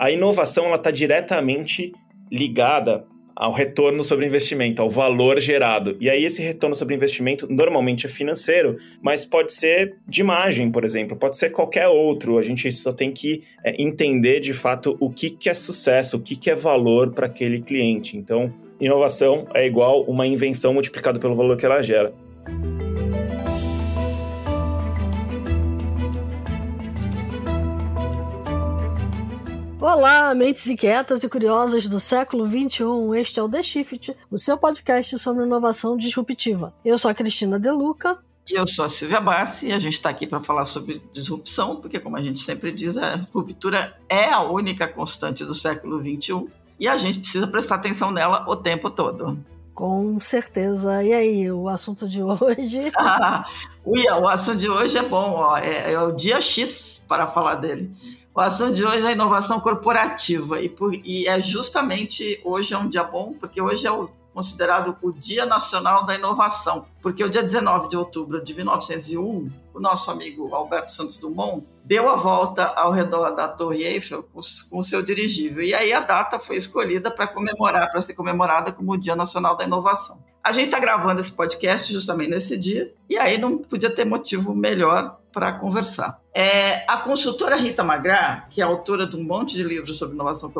A inovação está diretamente ligada ao retorno sobre investimento, ao valor gerado. E aí esse retorno sobre investimento normalmente é financeiro, mas pode ser de imagem, por exemplo, pode ser qualquer outro. A gente só tem que é, entender de fato o que, que é sucesso, o que, que é valor para aquele cliente. Então, inovação é igual uma invenção multiplicado pelo valor que ela gera. Olá, mentes inquietas e curiosas do século XXI. Este é o The Shift, o seu podcast sobre inovação disruptiva. Eu sou a Cristina Deluca. E eu sou a Silvia Bassi e a gente está aqui para falar sobre disrupção, porque, como a gente sempre diz, a ruptura é a única constante do século XXI e a gente precisa prestar atenção nela o tempo todo. Com certeza. E aí, o assunto de hoje? Ah, o assunto de hoje é bom, ó, é, é o dia X para falar dele. O assunto de hoje é a inovação corporativa e, por, e, é justamente hoje é um dia bom, porque hoje é o, considerado o Dia Nacional da Inovação, porque o dia 19 de outubro de 1901, o nosso amigo Alberto Santos Dumont deu a volta ao redor da Torre Eiffel com o seu dirigível. E aí a data foi escolhida para comemorar, para ser comemorada como o Dia Nacional da Inovação. A gente está gravando esse podcast justamente nesse dia, e aí não podia ter motivo melhor para conversar. É, a consultora Rita Magra, que é autora de um monte de livros sobre inovação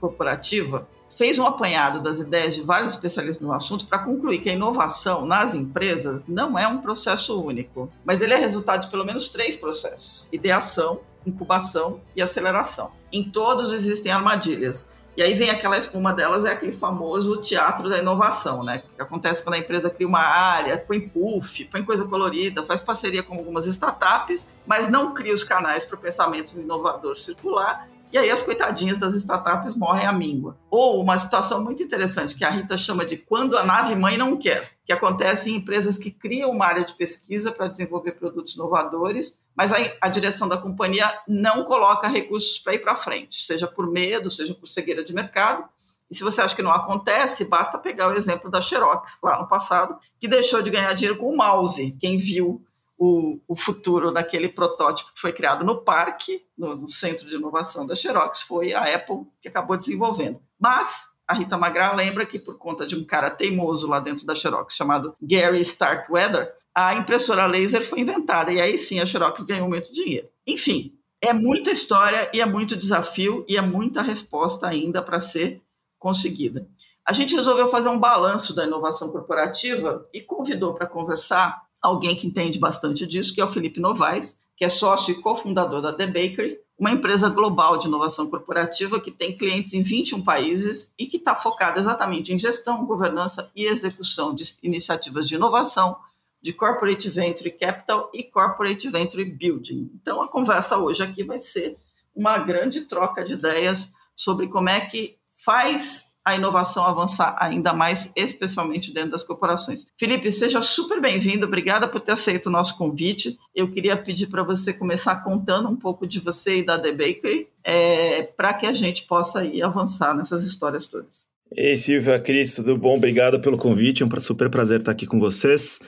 corporativa, fez um apanhado das ideias de vários especialistas no assunto para concluir que a inovação nas empresas não é um processo único, mas ele é resultado de pelo menos três processos: ideação, incubação e aceleração. Em todos existem armadilhas. E aí vem aquela, uma delas é aquele famoso teatro da inovação, né? Que acontece quando a empresa cria uma área, põe puff, põe coisa colorida, faz parceria com algumas startups, mas não cria os canais para o pensamento inovador circular. E aí as coitadinhas das startups morrem à míngua. Ou uma situação muito interessante que a Rita chama de quando a nave mãe não quer, que acontece em empresas que criam uma área de pesquisa para desenvolver produtos inovadores, mas a, a direção da companhia não coloca recursos para ir para frente, seja por medo, seja por cegueira de mercado. E se você acha que não acontece, basta pegar o exemplo da Xerox, lá no passado, que deixou de ganhar dinheiro com o mouse. Quem viu o, o futuro daquele protótipo que foi criado no parque, no, no centro de inovação da Xerox, foi a Apple que acabou desenvolvendo. Mas a Rita Magra lembra que por conta de um cara teimoso lá dentro da Xerox chamado Gary Starkweather, a impressora laser foi inventada e aí sim a Xerox ganhou muito dinheiro. Enfim, é muita história e é muito desafio e é muita resposta ainda para ser conseguida. A gente resolveu fazer um balanço da inovação corporativa e convidou para conversar alguém que entende bastante disso, que é o Felipe Novaes, que é sócio e cofundador da The Bakery, uma empresa global de inovação corporativa que tem clientes em 21 países e que está focada exatamente em gestão, governança e execução de iniciativas de inovação, de Corporate Venture Capital e Corporate Venture Building. Então, a conversa hoje aqui vai ser uma grande troca de ideias sobre como é que faz a inovação avançar ainda mais, especialmente dentro das corporações. Felipe, seja super bem-vindo, obrigada por ter aceito o nosso convite. Eu queria pedir para você começar contando um pouco de você e da The Bakery, é, para que a gente possa ir avançar nessas histórias todas. Ei, Silvia, Cris, tudo bom? Obrigado pelo convite, é um super prazer estar aqui com vocês,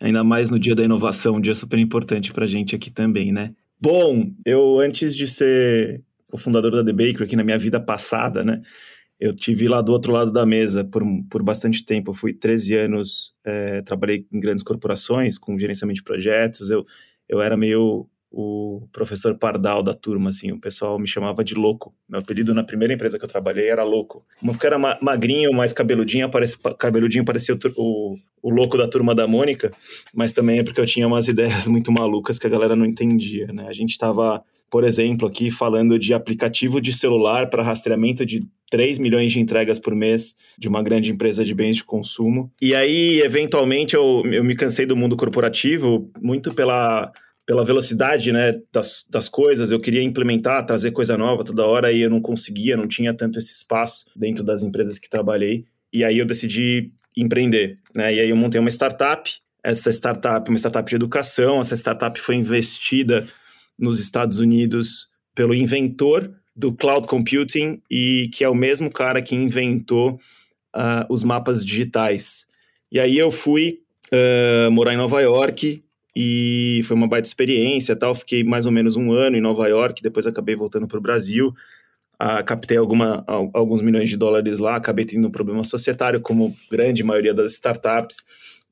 ainda mais no Dia da Inovação, um dia super importante para a gente aqui também, né? Bom, eu antes de ser o fundador da The Baker aqui na minha vida passada, né? Eu tive lá do outro lado da mesa por, por bastante tempo. Eu fui 13 anos, é, trabalhei em grandes corporações, com gerenciamento de projetos. Eu, eu era meio o professor Pardal da turma, assim, o pessoal me chamava de louco. Meu apelido na primeira empresa que eu trabalhei era louco. Porque era magrinho, mais cabeludinho, parecia, cabeludinho parecia o, o, o, louco da turma da Mônica, mas também é porque eu tinha umas ideias muito malucas que a galera não entendia, né? A gente estava, por exemplo, aqui falando de aplicativo de celular para rastreamento de 3 milhões de entregas por mês de uma grande empresa de bens de consumo. E aí, eventualmente, eu, eu me cansei do mundo corporativo muito pela pela velocidade né, das, das coisas, eu queria implementar, trazer coisa nova toda hora e eu não conseguia, não tinha tanto esse espaço dentro das empresas que trabalhei. E aí eu decidi empreender. Né? E aí eu montei uma startup. Essa startup, uma startup de educação, essa startup foi investida nos Estados Unidos pelo inventor do cloud computing e que é o mesmo cara que inventou uh, os mapas digitais. E aí eu fui uh, morar em Nova York e foi uma baita experiência tal. Fiquei mais ou menos um ano em Nova York, depois acabei voltando para o Brasil. ah, captei alguma, alguns milhões de dólares lá, acabei tendo um problema societário, como grande maioria das startups,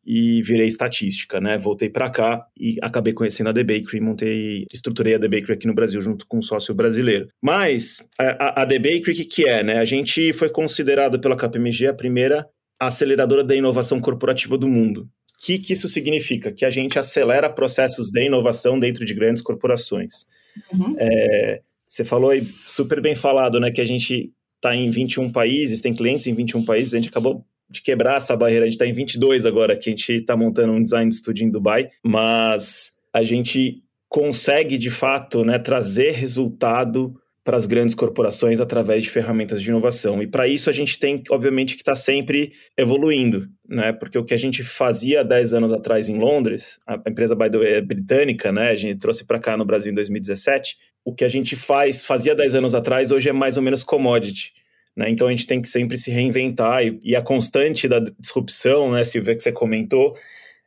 e virei estatística, né? Voltei para cá e acabei conhecendo a The Bakery, montei, estruturei a The Bakery aqui no Brasil junto com um sócio brasileiro. Mas a, a The Bakery, o que, que é, né? A gente foi considerado pela KPMG a primeira aceleradora da inovação corporativa do mundo. O que, que isso significa? Que a gente acelera processos de inovação dentro de grandes corporações. Uhum. É, você falou aí, super bem falado, né? Que a gente está em 21 países, tem clientes em 21 países, a gente acabou de quebrar essa barreira. A gente está em 22 agora, que a gente está montando um design studio em Dubai, mas a gente consegue, de fato, né, trazer resultado para as grandes corporações através de ferramentas de inovação. E para isso a gente tem, obviamente, que estar tá sempre evoluindo, né? Porque o que a gente fazia 10 anos atrás em Londres, a empresa, by the way, é britânica, né? A gente trouxe para cá no Brasil em 2017. O que a gente faz, fazia 10 anos atrás, hoje é mais ou menos commodity. Né? Então a gente tem que sempre se reinventar e, e a constante da disrupção, né, Silvia, que você comentou,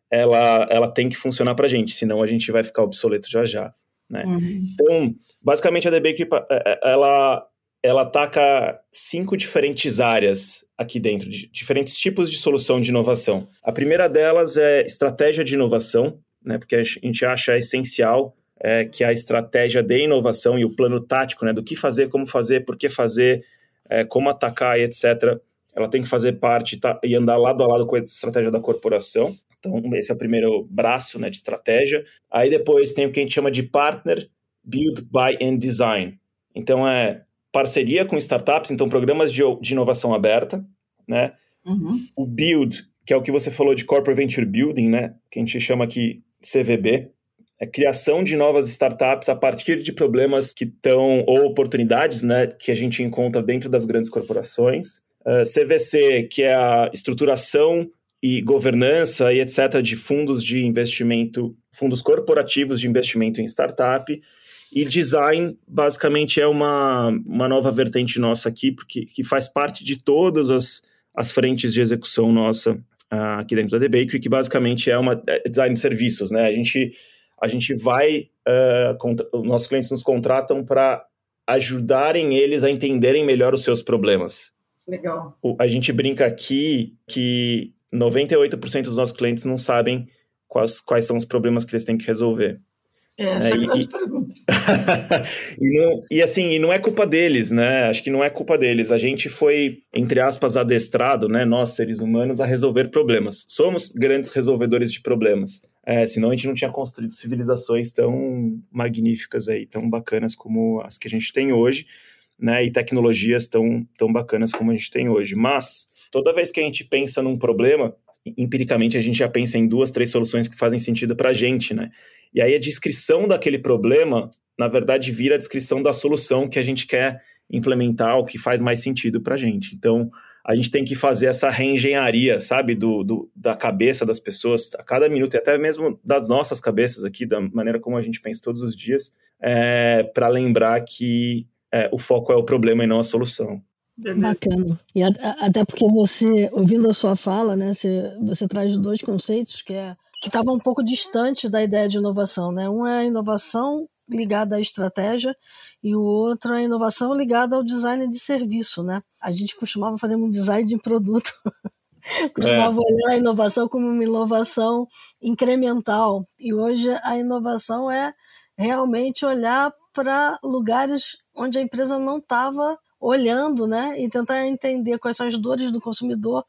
ela, ela tem que funcionar para a gente, senão a gente vai ficar obsoleto já já. Né? Uhum. Então, basicamente a DB é, é, ela, ela ataca cinco diferentes áreas aqui dentro, de diferentes tipos de solução de inovação. A primeira delas é estratégia de inovação, né, porque a gente acha essencial é, que a estratégia de inovação e o plano tático né, do que fazer, como fazer, por que fazer, é, como atacar e etc., ela tem que fazer parte tá, e andar lado a lado com a estratégia da corporação. Então, esse é o primeiro braço né, de estratégia. Aí depois tem o que a gente chama de partner, build, buy and design. Então, é parceria com startups, então programas de, de inovação aberta, né? Uhum. O build, que é o que você falou de corporate venture building, né? Que a gente chama aqui CVB, é criação de novas startups a partir de problemas que estão, ou oportunidades, né, que a gente encontra dentro das grandes corporações. Uh, eh, CVC, que é a estruturação e governança e etc. de fundos de investimento, fundos corporativos de investimento em startup. E design, basicamente, é uma, uma nova vertente nossa aqui, porque que faz parte de todas as, as frentes de execução nossa uh, aqui dentro da The Bakery, que basicamente é uma é design de serviços, né? A gente a gente vai, uh, nossos clientes nos contratam para ajudarem eles a entenderem melhor os seus problemas. Legal. O, a gente brinca aqui que 98% dos nossos clientes não sabem quais, quais são os problemas que eles têm que resolver. É, essa é, grande e, pergunta. e, não, e assim, e não é culpa deles, né? Acho que não é culpa deles. A gente foi, entre aspas, adestrado, né? Nós, seres humanos, a resolver problemas. Somos grandes resolvedores de problemas. É, senão a gente não tinha construído civilizações tão magníficas aí, tão bacanas como as que a gente tem hoje, né? E tecnologias tão, tão bacanas como a gente tem hoje. Mas, toda vez que a gente pensa num problema, empiricamente a gente já pensa em duas, três soluções que fazem sentido para a gente, né? E aí a descrição daquele problema, na verdade, vira a descrição da solução que a gente quer implementar, o que faz mais sentido para a gente. Então, a gente tem que fazer essa reengenharia, sabe, do, do, da cabeça das pessoas a cada minuto, e até mesmo das nossas cabeças aqui, da maneira como a gente pensa todos os dias, é, para lembrar que é, o foco é o problema e não a solução. Bacana. E a, a, até porque você, ouvindo a sua fala, né, você, você traz dois conceitos que é que estavam um pouco distante da ideia de inovação, né? Um é a inovação ligada à estratégia e o outro é a inovação ligada ao design de serviço, né? A gente costumava fazer um design de produto. costumava é. olhar a inovação como uma inovação incremental. E hoje a inovação é realmente olhar para lugares onde a empresa não estava olhando, né? E tentar entender quais são as dores do consumidor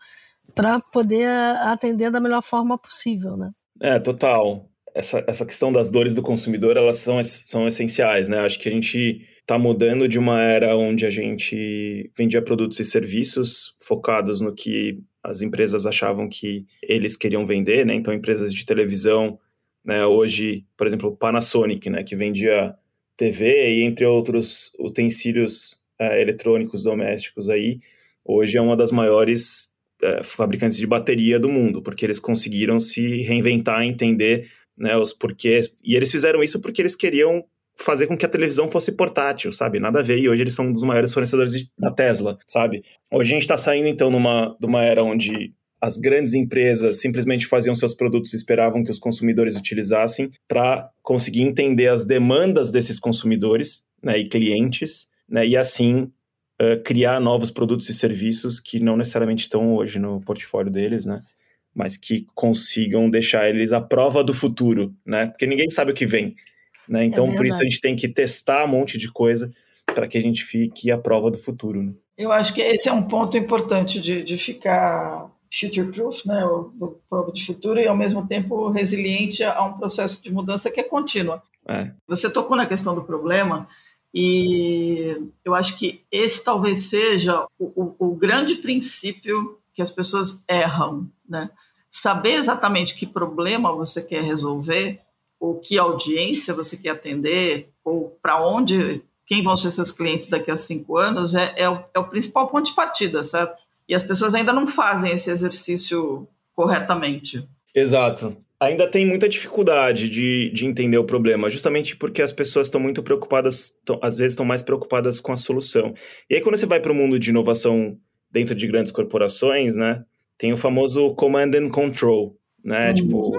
para poder atender da melhor forma possível, né? É, total essa, essa questão das dores do consumidor, elas são, são essenciais, né? Acho que a gente está mudando de uma era onde a gente vendia produtos e serviços focados no que as empresas achavam que eles queriam vender, né? Então, empresas de televisão, né? Hoje, por exemplo, Panasonic, né? Que vendia TV e, entre outros, utensílios é, eletrônicos domésticos aí, hoje é uma das maiores é, fabricantes de bateria do mundo, porque eles conseguiram se reinventar, entender né, os porquês. E eles fizeram isso porque eles queriam fazer com que a televisão fosse portátil, sabe? Nada a ver. E hoje eles são um dos maiores fornecedores de, da Tesla, sabe? Hoje a gente está saindo, então, numa, numa era onde as grandes empresas simplesmente faziam seus produtos e esperavam que os consumidores utilizassem para conseguir entender as demandas desses consumidores né, e clientes, né, e assim uh, criar novos produtos e serviços que não necessariamente estão hoje no portfólio deles, né? Mas que consigam deixar eles à prova do futuro, né? Porque ninguém sabe o que vem, né? Então, é por isso a gente tem que testar um monte de coisa para que a gente fique à prova do futuro. Né? Eu acho que esse é um ponto importante de, de ficar future-proof, né, o, o prova de futuro, e ao mesmo tempo resiliente a um processo de mudança que é contínua. É. Você tocou na questão do problema, e eu acho que esse talvez seja o, o, o grande princípio que as pessoas erram, né? Saber exatamente que problema você quer resolver, ou que audiência você quer atender, ou para onde, quem vão ser seus clientes daqui a cinco anos, é, é, o, é o principal ponto de partida, certo? E as pessoas ainda não fazem esse exercício corretamente. Exato. Ainda tem muita dificuldade de, de entender o problema, justamente porque as pessoas estão muito preocupadas, tão, às vezes estão mais preocupadas com a solução. E aí, quando você vai para o mundo de inovação dentro de grandes corporações, né, tem o famoso command and control, né? Uhum. Tipo,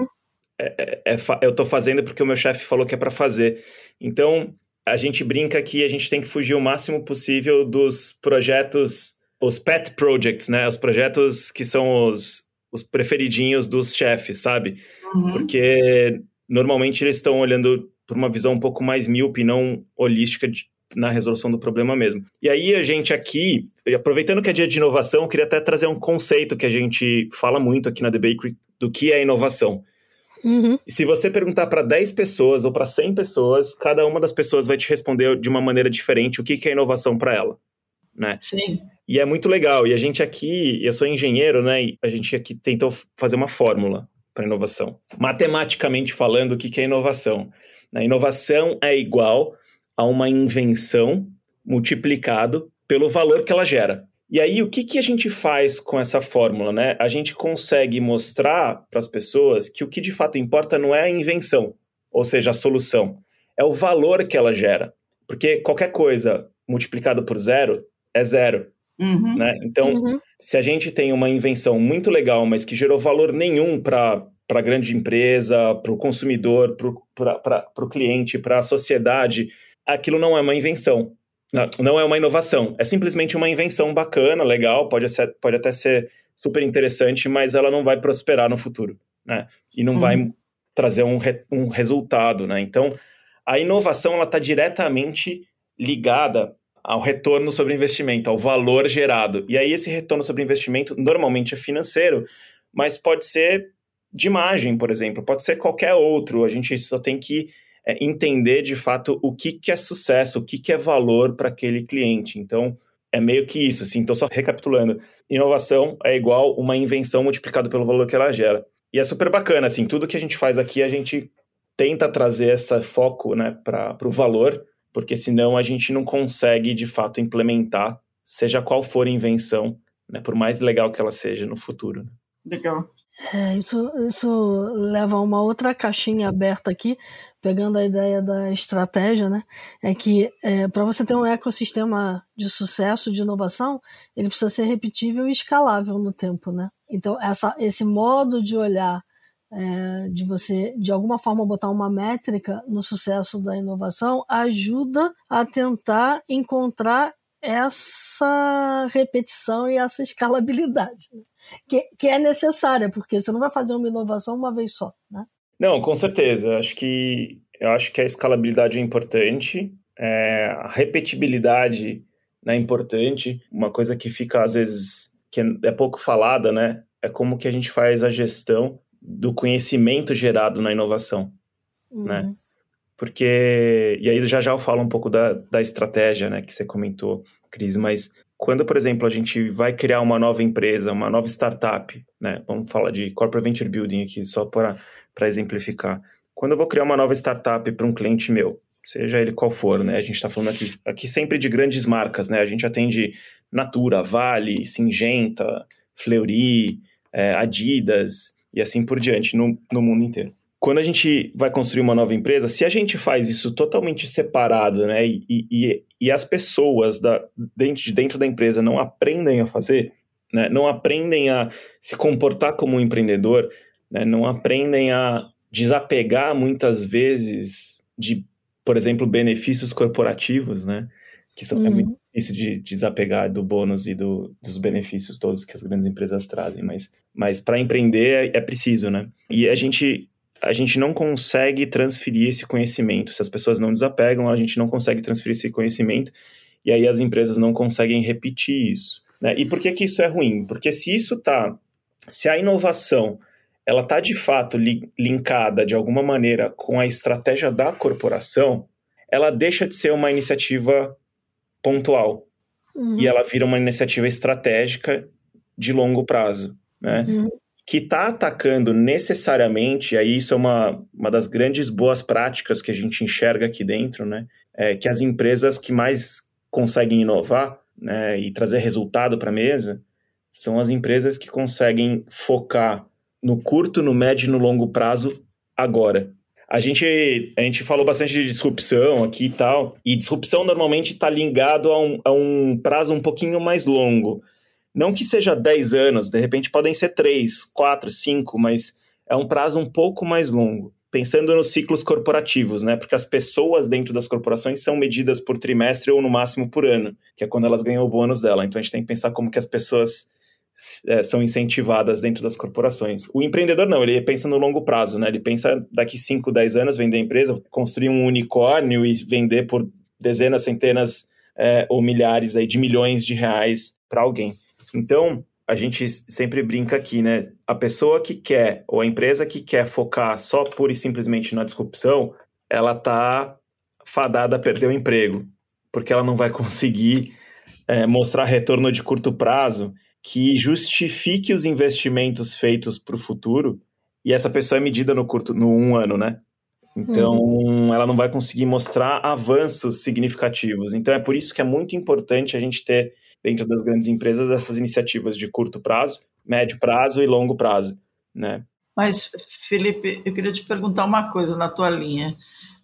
é, é, é, eu estou fazendo porque o meu chefe falou que é para fazer. Então, a gente brinca que a gente tem que fugir o máximo possível dos projetos os pet projects, né? Os projetos que são os, os preferidinhos dos chefes, sabe? Uhum. Porque normalmente eles estão olhando por uma visão um pouco mais míope, não holística de, na resolução do problema mesmo. E aí a gente aqui, aproveitando que é dia de inovação, eu queria até trazer um conceito que a gente fala muito aqui na The Bakery do que é inovação. Uhum. Se você perguntar para 10 pessoas ou para 100 pessoas, cada uma das pessoas vai te responder de uma maneira diferente o que, que é inovação para ela. Né? Sim. E é muito legal. E a gente aqui, eu sou engenheiro, né? E a gente aqui tentou fazer uma fórmula para inovação. Matematicamente falando, o que é inovação? A inovação é igual a uma invenção multiplicado pelo valor que ela gera. E aí, o que, que a gente faz com essa fórmula? Né? A gente consegue mostrar para as pessoas que o que de fato importa não é a invenção, ou seja, a solução, é o valor que ela gera. Porque qualquer coisa multiplicado por zero é zero. Uhum. Né? Então, uhum. se a gente tem uma invenção muito legal, mas que gerou valor nenhum para a grande empresa, para o consumidor, para o cliente, para a sociedade, aquilo não é uma invenção. Não é uma inovação. É simplesmente uma invenção bacana, legal, pode, ser, pode até ser super interessante, mas ela não vai prosperar no futuro. Né? E não uhum. vai trazer um, re, um resultado. Né? Então, a inovação está diretamente ligada ao retorno sobre investimento, ao valor gerado. E aí esse retorno sobre investimento normalmente é financeiro, mas pode ser de imagem, por exemplo, pode ser qualquer outro. A gente só tem que é, entender de fato o que, que é sucesso, o que, que é valor para aquele cliente. Então, é meio que isso, assim. Então, só recapitulando: inovação é igual uma invenção multiplicado pelo valor que ela gera. E é super bacana, assim, tudo que a gente faz aqui, a gente tenta trazer esse foco né, para o valor porque senão a gente não consegue de fato implementar, seja qual for a invenção, né, por mais legal que ela seja no futuro. Né? Legal. É, isso, isso leva a uma outra caixinha aberta aqui, pegando a ideia da estratégia, né? É que é, para você ter um ecossistema de sucesso, de inovação, ele precisa ser repetível e escalável no tempo, né? Então, essa, esse modo de olhar é, de você, de alguma forma, botar uma métrica no sucesso da inovação, ajuda a tentar encontrar essa repetição e essa escalabilidade, né? Que, que é necessária, porque você não vai fazer uma inovação uma vez só, né? Não, com certeza. Acho que eu acho que a escalabilidade é importante, é, a repetibilidade né, é importante. Uma coisa que fica às vezes que é pouco falada, né? É como que a gente faz a gestão do conhecimento gerado na inovação, uhum. né? Porque, e aí já já eu falo um pouco da, da estratégia, né, que você comentou, Cris, mas quando, por exemplo, a gente vai criar uma nova empresa, uma nova startup, né, vamos falar de Corporate Venture Building aqui, só para exemplificar. Quando eu vou criar uma nova startup para um cliente meu, seja ele qual for, né, a gente está falando aqui, aqui sempre de grandes marcas, né, a gente atende Natura, Vale, Singenta, Fleury, é, Adidas, e assim por diante no, no mundo inteiro. Quando a gente vai construir uma nova empresa, se a gente faz isso totalmente separado, né, e, e, e as pessoas da, dentro, dentro da empresa não aprendem a fazer, né, não aprendem a se comportar como um empreendedor, né, não aprendem a desapegar muitas vezes de, por exemplo, benefícios corporativos, né, que são, uhum. é muito uhum. difícil de, desapegar do bônus e do, dos benefícios todos que as grandes empresas trazem, mas, mas para empreender é, é preciso, né? E a gente a gente não consegue transferir esse conhecimento. Se as pessoas não desapegam, a gente não consegue transferir esse conhecimento e aí as empresas não conseguem repetir isso. Né? E por que, que isso é ruim? Porque se isso tá, se a inovação ela está de fato li linkada de alguma maneira com a estratégia da corporação, ela deixa de ser uma iniciativa pontual uhum. e ela vira uma iniciativa estratégica de longo prazo, né? Uhum. Que está atacando necessariamente, aí isso é uma, uma das grandes boas práticas que a gente enxerga aqui dentro, né? É que as empresas que mais conseguem inovar né, e trazer resultado para a mesa são as empresas que conseguem focar no curto, no médio e no longo prazo agora. A gente, a gente falou bastante de disrupção aqui e tal, e disrupção normalmente está ligado a um, a um prazo um pouquinho mais longo. Não que seja 10 anos, de repente podem ser 3, 4, 5, mas é um prazo um pouco mais longo. Pensando nos ciclos corporativos, né? Porque as pessoas dentro das corporações são medidas por trimestre ou no máximo por ano, que é quando elas ganham o bônus dela. Então a gente tem que pensar como que as pessoas é, são incentivadas dentro das corporações. O empreendedor não, ele pensa no longo prazo, né? Ele pensa daqui 5, 10 anos vender a empresa, construir um unicórnio e vender por dezenas, centenas é, ou milhares aí de milhões de reais para alguém. Então, a gente sempre brinca aqui, né? A pessoa que quer, ou a empresa que quer focar só pura e simplesmente na disrupção, ela tá fadada a perder o emprego, porque ela não vai conseguir é, mostrar retorno de curto prazo que justifique os investimentos feitos para o futuro, e essa pessoa é medida no curto, no um ano, né? Então, uhum. ela não vai conseguir mostrar avanços significativos. Então, é por isso que é muito importante a gente ter, dentro das grandes empresas, essas iniciativas de curto prazo, médio prazo e longo prazo, né? Mas, Felipe, eu queria te perguntar uma coisa na tua linha.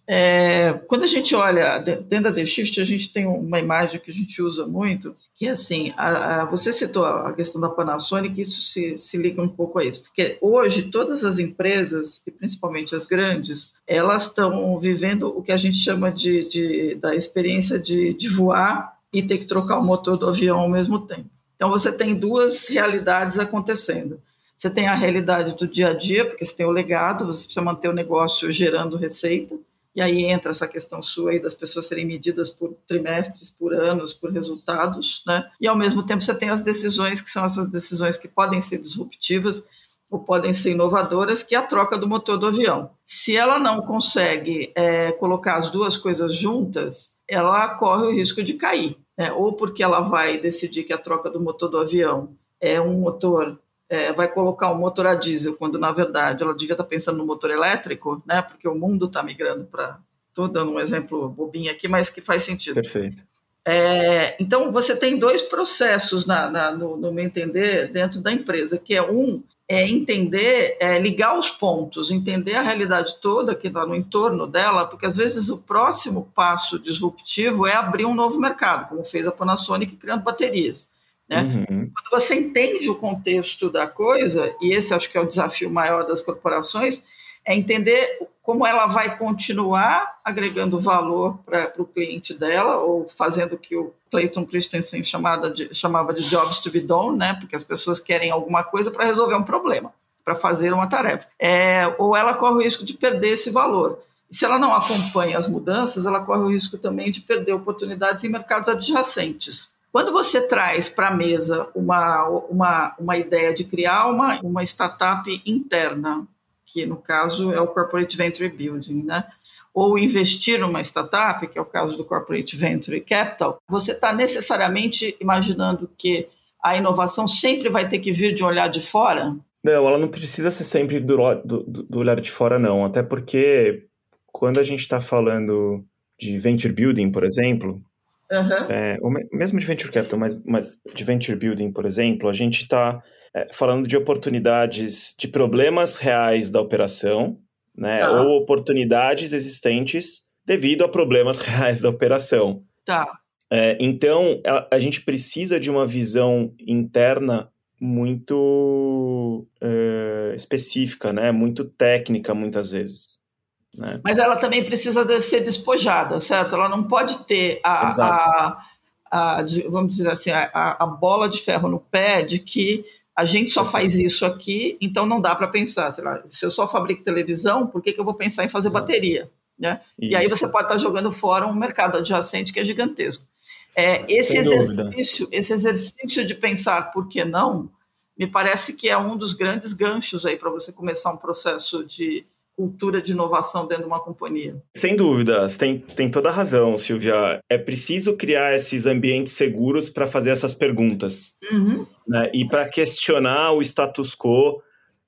É, quando a gente olha dentro da The Shift, a gente tem uma imagem que a gente usa muito, que é assim, a, a, você citou a questão da Panasonic, isso se, se liga um pouco a isso. Porque hoje todas as empresas, e principalmente as grandes, elas estão vivendo o que a gente chama de, de da experiência de, de voar e ter que trocar o motor do avião ao mesmo tempo. Então você tem duas realidades acontecendo. Você tem a realidade do dia a dia, porque você tem o legado, você precisa manter o negócio gerando receita, e aí entra essa questão sua aí das pessoas serem medidas por trimestres, por anos, por resultados, né? E ao mesmo tempo você tem as decisões que são essas decisões que podem ser disruptivas ou podem ser inovadoras, que é a troca do motor do avião. Se ela não consegue é, colocar as duas coisas juntas, ela corre o risco de cair, né? ou porque ela vai decidir que a troca do motor do avião é um motor é, vai colocar um motor a diesel, quando na verdade ela devia estar pensando no motor elétrico, né? Porque o mundo está migrando para. Estou dando um exemplo bobinho aqui, mas que faz sentido. Perfeito. É, então você tem dois processos na, na, no, no meu entender dentro da empresa, que é um é entender, é ligar os pontos, entender a realidade toda que está no entorno dela, porque às vezes o próximo passo disruptivo é abrir um novo mercado, como fez a Panasonic criando baterias. Né? Uhum. Quando você entende o contexto da coisa, e esse acho que é o desafio maior das corporações, é entender como ela vai continuar agregando valor para o cliente dela, ou fazendo o que o Clayton Christensen chamava de, chamava de jobs to be done, né? porque as pessoas querem alguma coisa para resolver um problema, para fazer uma tarefa. É, ou ela corre o risco de perder esse valor. Se ela não acompanha as mudanças, ela corre o risco também de perder oportunidades em mercados adjacentes. Quando você traz para a mesa uma, uma, uma ideia de criar uma, uma startup interna, que no caso é o Corporate Venture Building, né? ou investir numa startup, que é o caso do Corporate Venture Capital, você está necessariamente imaginando que a inovação sempre vai ter que vir de um olhar de fora? Não, ela não precisa ser sempre do, do, do olhar de fora, não. Até porque quando a gente está falando de venture building, por exemplo, Uhum. É, mesmo de venture capital, mas, mas de venture building, por exemplo, a gente está é, falando de oportunidades, de problemas reais da operação, né? Tá. Ou oportunidades existentes devido a problemas reais da operação. Tá. É, então, a, a, gente precisa de uma visão interna muito é, específica, né? Muito técnica, muitas vezes. Né? Mas ela também precisa de ser despojada, certo? Ela não pode ter a, a, a, vamos dizer assim, a, a bola de ferro no pé de que a gente só faz isso aqui, então não dá para pensar. Lá, se eu só fabrico televisão, por que, que eu vou pensar em fazer Exato. bateria? Né? E aí você pode estar jogando fora um mercado adjacente que é gigantesco. É, esse, exercício, esse exercício de pensar por que não, me parece que é um dos grandes ganchos aí para você começar um processo de cultura de inovação dentro de uma companhia. Sem dúvida, tem, tem toda a razão, Silvia. É preciso criar esses ambientes seguros para fazer essas perguntas. Uhum. Né? E para questionar o status quo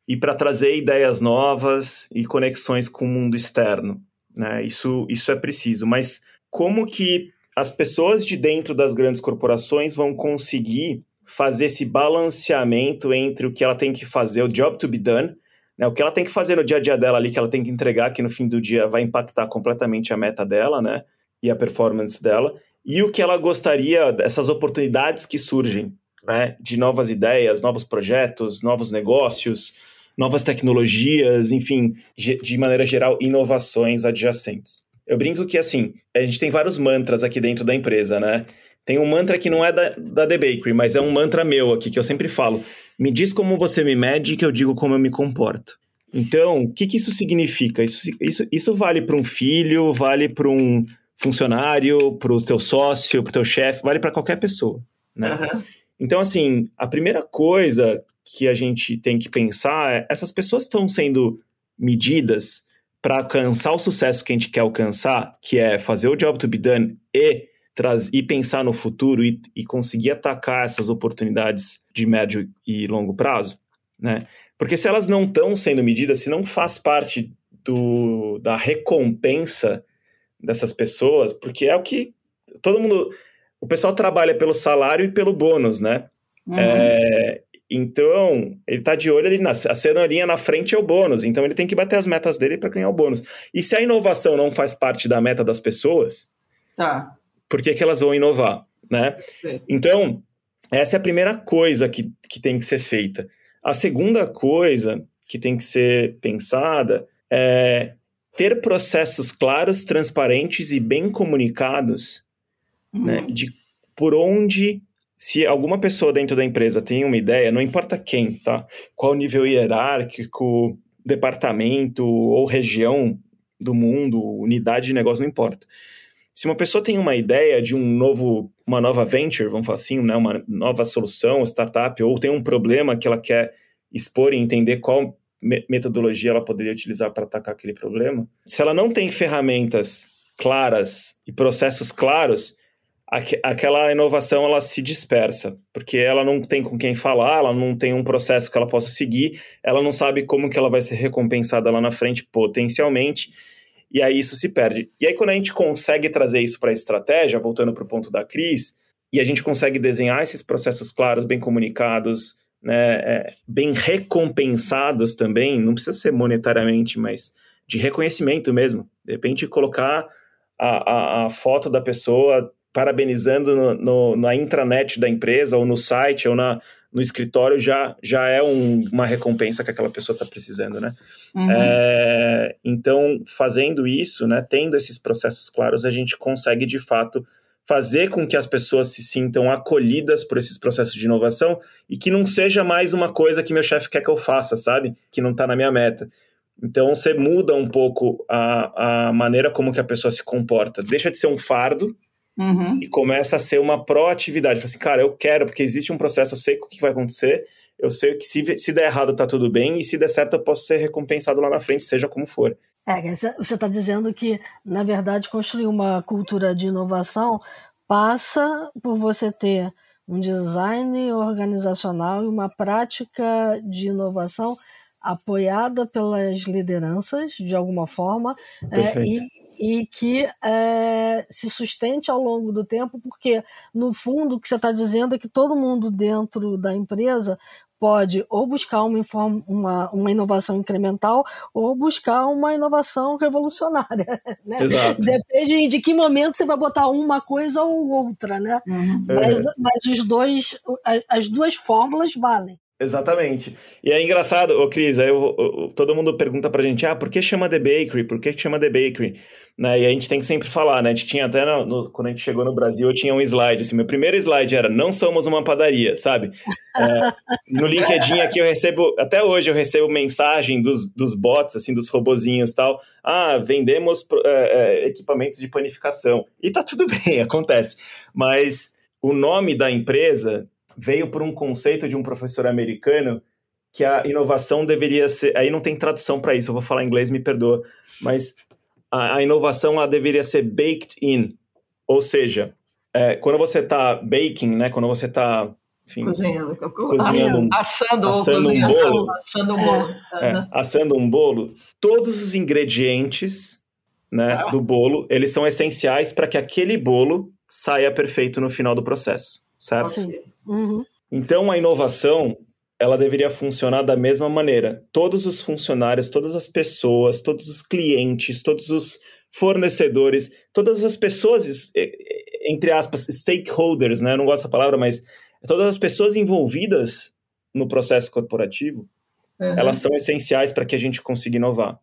e para trazer ideias novas e conexões com o mundo externo. Né? Isso, isso é preciso. Mas como que as pessoas de dentro das grandes corporações vão conseguir fazer esse balanceamento entre o que ela tem que fazer, o job to be done, né, o que ela tem que fazer no dia a dia dela ali, que ela tem que entregar, que no fim do dia vai impactar completamente a meta dela, né? E a performance dela. E o que ela gostaria, dessas oportunidades que surgem, né? De novas ideias, novos projetos, novos negócios, novas tecnologias, enfim, de maneira geral, inovações adjacentes. Eu brinco que, assim, a gente tem vários mantras aqui dentro da empresa, né? Tem um mantra que não é da, da The Bakery, mas é um mantra meu aqui, que eu sempre falo. Me diz como você me mede, que eu digo como eu me comporto. Então, o que, que isso significa? Isso, isso, isso vale para um filho, vale para um funcionário, para o teu sócio, para o teu chefe, vale para qualquer pessoa, né? Uhum. Então, assim, a primeira coisa que a gente tem que pensar é essas pessoas estão sendo medidas para alcançar o sucesso que a gente quer alcançar, que é fazer o job to be done e e pensar no futuro e, e conseguir atacar essas oportunidades de médio e longo prazo, né? Porque se elas não estão sendo medidas, se não faz parte do, da recompensa dessas pessoas, porque é o que todo mundo. O pessoal trabalha pelo salário e pelo bônus, né? Uhum. É, então, ele está de olho ali na a cenourinha na frente é o bônus, então ele tem que bater as metas dele para ganhar o bônus. E se a inovação não faz parte da meta das pessoas, tá por que, que elas vão inovar, né? Então, essa é a primeira coisa que, que tem que ser feita. A segunda coisa que tem que ser pensada é ter processos claros, transparentes e bem comunicados, uhum. né, de por onde, se alguma pessoa dentro da empresa tem uma ideia, não importa quem, tá? Qual nível hierárquico, departamento ou região do mundo, unidade de negócio, não importa. Se uma pessoa tem uma ideia de um novo, uma nova venture, vamos falar assim, né, uma nova solução, startup, ou tem um problema que ela quer expor e entender qual metodologia ela poderia utilizar para atacar aquele problema, se ela não tem ferramentas claras e processos claros, aqu aquela inovação ela se dispersa, porque ela não tem com quem falar, ela não tem um processo que ela possa seguir, ela não sabe como que ela vai ser recompensada lá na frente potencialmente, e aí isso se perde. E aí, quando a gente consegue trazer isso para a estratégia, voltando para o ponto da Cris, e a gente consegue desenhar esses processos claros, bem comunicados, né, é, bem recompensados também, não precisa ser monetariamente, mas de reconhecimento mesmo. De repente, colocar a, a, a foto da pessoa parabenizando no, no, na intranet da empresa, ou no site, ou na, no escritório já, já é um, uma recompensa que aquela pessoa está precisando, né? Uhum. É, então, fazendo isso, né, tendo esses processos claros, a gente consegue, de fato, fazer com que as pessoas se sintam acolhidas por esses processos de inovação e que não seja mais uma coisa que meu chefe quer que eu faça, sabe? Que não está na minha meta. Então, você muda um pouco a, a maneira como que a pessoa se comporta. Deixa de ser um fardo, Uhum. E começa a ser uma proatividade. Fala assim, cara, eu quero, porque existe um processo, eu sei o que vai acontecer, eu sei que se, se der errado tá tudo bem, e se der certo eu posso ser recompensado lá na frente, seja como for. É, você está dizendo que, na verdade, construir uma cultura de inovação passa por você ter um design organizacional e uma prática de inovação apoiada pelas lideranças, de alguma forma, é, e, e que é, se sustente ao longo do tempo, porque, no fundo, o que você está dizendo é que todo mundo dentro da empresa pode ou buscar uma, uma, uma, inovação incremental ou buscar uma inovação revolucionária. Né? Depende de que momento você vai botar uma coisa ou outra, né? Uhum. Mas, é. mas os dois, as duas fórmulas valem. Exatamente. E é engraçado, ô Cris, aí eu, eu, todo mundo pergunta pra gente, ah, por que chama The Bakery? Por que chama The Bakery? Né? E a gente tem que sempre falar, né? A gente tinha até, no, no, quando a gente chegou no Brasil, eu tinha um slide, assim, meu primeiro slide era, não somos uma padaria, sabe? É, no LinkedIn aqui eu recebo, até hoje eu recebo mensagem dos, dos bots, assim, dos robozinhos e tal, ah, vendemos é, é, equipamentos de panificação. E tá tudo bem, acontece. Mas o nome da empresa veio por um conceito de um professor americano que a inovação deveria ser. Aí não tem tradução para isso, eu vou falar em inglês, me perdoa. Mas a, a inovação ela deveria ser baked in. Ou seja, é, quando você está baking, né, quando você está cozinhando, cozinhando um, assando, assando um bolo, assando um bolo, é, assando um bolo, todos os ingredientes né, ah. do bolo, eles são essenciais para que aquele bolo saia perfeito no final do processo, certo? Sim. Uhum. Então, a inovação ela deveria funcionar da mesma maneira. Todos os funcionários, todas as pessoas, todos os clientes, todos os fornecedores, todas as pessoas, entre aspas, stakeholders, né? Eu não gosto da palavra, mas todas as pessoas envolvidas no processo corporativo, uhum. elas são essenciais para que a gente consiga inovar.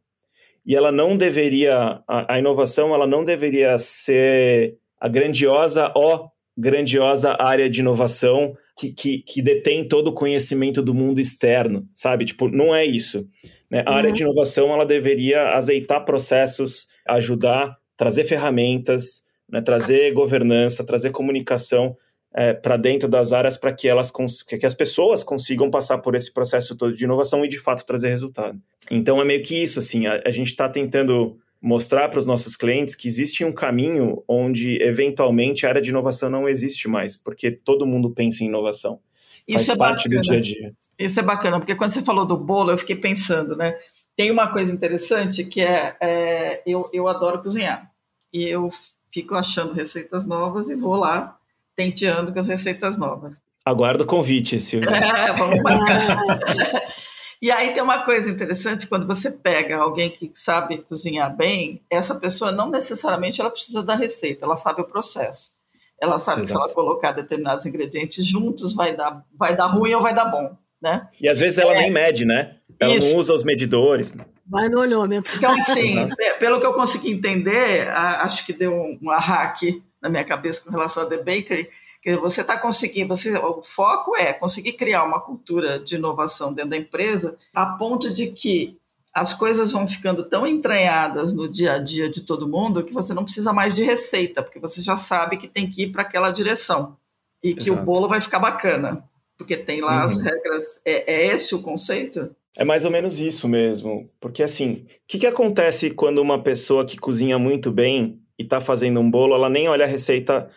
E ela não deveria, a, a inovação, ela não deveria ser a grandiosa, ó, grandiosa área de inovação que, que, que, detém todo o conhecimento do mundo externo, sabe? Tipo, não é isso. Né? A uhum. área de inovação ela deveria azeitar processos, ajudar, trazer ferramentas, né? trazer governança, trazer comunicação é, para dentro das áreas para que elas que as pessoas consigam passar por esse processo todo de inovação e de fato trazer resultado. Então é meio que isso, assim, a, a gente está tentando mostrar para os nossos clientes que existe um caminho onde, eventualmente, a área de inovação não existe mais, porque todo mundo pensa em inovação. Isso Faz é parte bacana. do dia a dia. Isso é bacana, porque quando você falou do bolo, eu fiquei pensando, né? Tem uma coisa interessante que é, é eu, eu adoro cozinhar. E eu fico achando receitas novas e vou lá tenteando com as receitas novas. Aguardo o convite, Silvia. É, vamos marcar. E aí tem uma coisa interessante, quando você pega alguém que sabe cozinhar bem, essa pessoa não necessariamente ela precisa da receita, ela sabe o processo. Ela sabe Exato. que se ela colocar determinados ingredientes juntos vai dar, vai dar ruim ou vai dar bom, né? E às vezes ela é. nem mede, né? Ela Isso. não usa os medidores. Vai no olhômetro. Então, assim, pelo que eu consegui entender, acho que deu um hack na minha cabeça com relação a The Bakery, que você está conseguindo, você, o foco é conseguir criar uma cultura de inovação dentro da empresa a ponto de que as coisas vão ficando tão entranhadas no dia a dia de todo mundo que você não precisa mais de receita, porque você já sabe que tem que ir para aquela direção e que Exato. o bolo vai ficar bacana, porque tem lá uhum. as regras. É, é, esse o conceito? É mais ou menos isso mesmo, porque assim, o que, que acontece quando uma pessoa que cozinha muito bem e está fazendo um bolo, ela nem olha a receita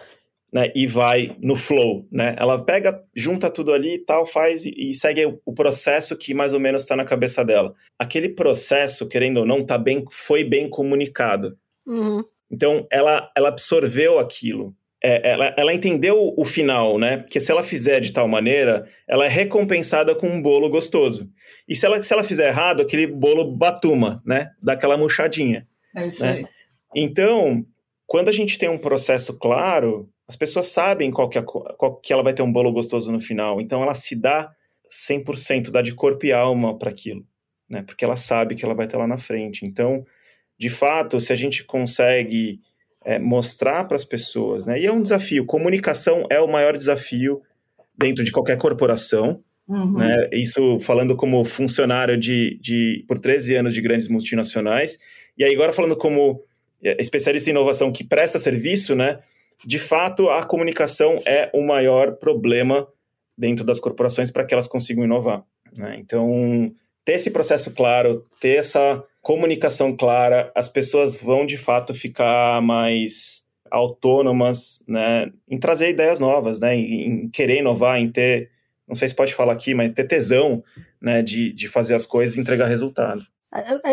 né, e vai no flow, né? Ela pega, junta tudo ali e tal, faz e, e segue o, o, processo que mais ou menos está na cabeça dela. Aquele processo, querendo ou não, tá bem, foi bem comunicado. Uhum. Então, ela, ela absorveu aquilo. É, ela, ela entendeu o final, né? Porque se ela fizer de tal maneira, ela é recompensada com um bolo gostoso. E se ela, se ela fizer errado, aquele bolo batuma, né? Dá aquela murchadinha. É isso né? aí. Então, quando a gente tem um processo claro, as pessoas sabem qual que, é, qual que ela vai ter um bolo gostoso no final. Então ela se dá 100%, dá de corpo e alma para aquilo, né? Porque ela sabe que ela vai estar lá na frente. Então, de fato, se a gente consegue é, mostrar para as pessoas, né? E é um desafio. Comunicação é o maior desafio dentro de qualquer corporação. Uhum. Né? Isso falando como funcionário de, de por 13 anos de grandes multinacionais. E aí agora falando como é, especialista em inovação que presta serviço, né? De fato, a comunicação é o maior problema dentro das corporações para que elas consigam inovar. Né? Então, ter esse processo claro, ter essa comunicação clara, as pessoas vão de fato ficar mais autônomas, né, em trazer ideias novas, né, em, em querer inovar, em ter, não sei se pode falar aqui, mas ter tesão, né, de, de fazer as coisas e entregar resultado.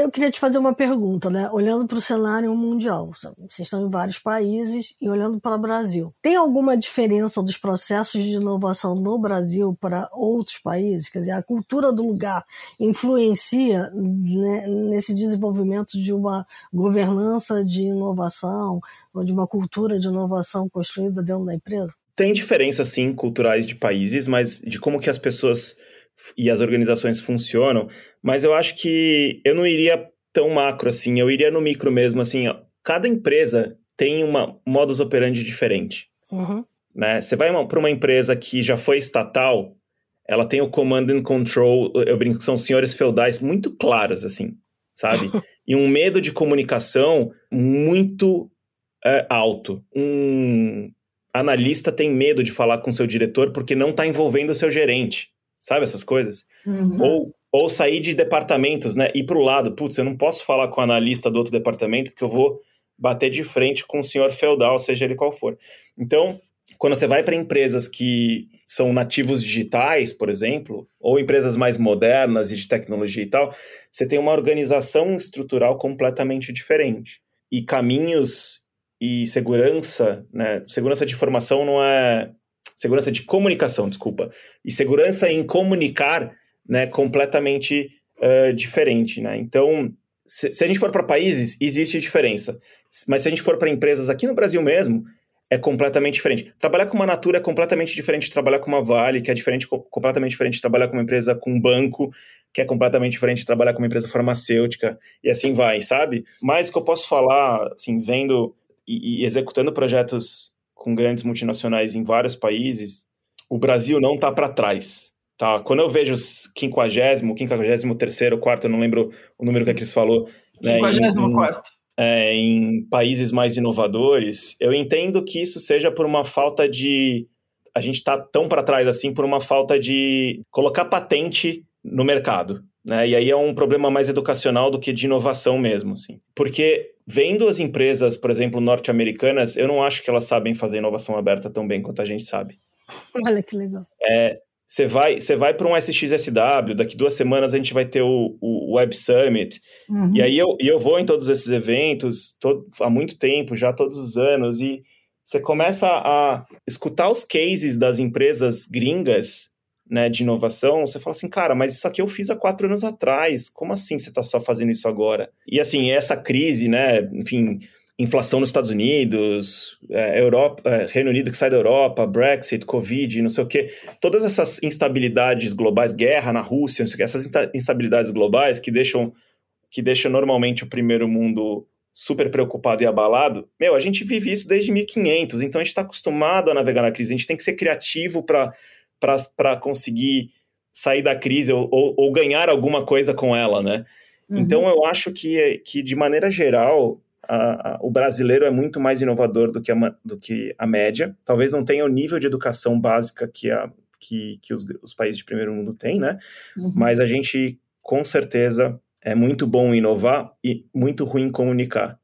Eu queria te fazer uma pergunta, né? Olhando para o cenário mundial, vocês estão em vários países e olhando para o Brasil, tem alguma diferença dos processos de inovação no Brasil para outros países? Quer dizer, a cultura do lugar influencia né, nesse desenvolvimento de uma governança de inovação ou de uma cultura de inovação construída dentro da empresa? Tem diferenças, sim, culturais de países, mas de como que as pessoas e as organizações funcionam, mas eu acho que eu não iria tão macro assim, eu iria no micro mesmo, assim, ó, cada empresa tem uma modus operandi diferente. Uhum. Né? Você vai para uma empresa que já foi estatal, ela tem o command and control, eu brinco que são senhores feudais muito claros, assim, sabe? e um medo de comunicação muito é, alto. Um analista tem medo de falar com seu diretor porque não está envolvendo o seu gerente, sabe essas coisas? Uhum. Ou, ou sair de departamentos, né? Ir para o lado, putz, eu não posso falar com o analista do outro departamento porque eu vou bater de frente com o senhor feudal, seja ele qual for. Então, quando você vai para empresas que são nativos digitais, por exemplo, ou empresas mais modernas e de tecnologia e tal, você tem uma organização estrutural completamente diferente. E caminhos e segurança, né? Segurança de informação não é segurança de comunicação, desculpa. E segurança em comunicar, né, completamente uh, diferente, né? Então, se, se a gente for para países, existe diferença. Mas se a gente for para empresas aqui no Brasil mesmo, é completamente diferente. Trabalhar com uma Natura é completamente diferente de trabalhar com uma Vale, que é diferente, completamente diferente de trabalhar com uma empresa com um banco, que é completamente diferente de trabalhar com uma empresa farmacêutica, e assim vai, sabe? Mas o que eu posso falar, assim, vendo e, e executando projetos com grandes multinacionais em vários países, o Brasil não está para trás. Tá? Quando eu vejo os 50, 53, 4, eu não lembro o número que a Cris falou. 54. Né, é, em países mais inovadores, eu entendo que isso seja por uma falta de. A gente está tão para trás assim por uma falta de colocar patente no mercado. Né? E aí é um problema mais educacional do que de inovação mesmo. Assim. Porque vendo as empresas, por exemplo, norte-americanas, eu não acho que elas sabem fazer inovação aberta tão bem quanto a gente sabe. Olha que legal. É, você vai, você vai para um SXSW, daqui duas semanas a gente vai ter o, o Web Summit. Uhum. E aí eu, eu vou em todos esses eventos todo, há muito tempo, já todos os anos, e você começa a escutar os cases das empresas gringas né, de inovação, você fala assim, cara, mas isso aqui eu fiz há quatro anos atrás, como assim você está só fazendo isso agora? E assim, essa crise, né, enfim, inflação nos Estados Unidos, é, Europa, é, Reino Unido que sai da Europa, Brexit, Covid, não sei o quê. Todas essas instabilidades globais, guerra na Rússia, quê, essas instabilidades globais que deixam, que deixam normalmente o primeiro mundo super preocupado e abalado. Meu, a gente vive isso desde 1500, então a gente está acostumado a navegar na crise. A gente tem que ser criativo para conseguir sair da crise ou, ou, ou, ganhar alguma coisa com ela, né? Uhum. Então eu acho que, que de maneira geral a, a, o brasileiro é muito mais inovador do que, a, do que a média. Talvez não tenha o nível de educação básica que, a, que, que os, os países de primeiro mundo têm, né? Uhum. Mas a gente, com certeza, é muito bom inovar e muito ruim comunicar.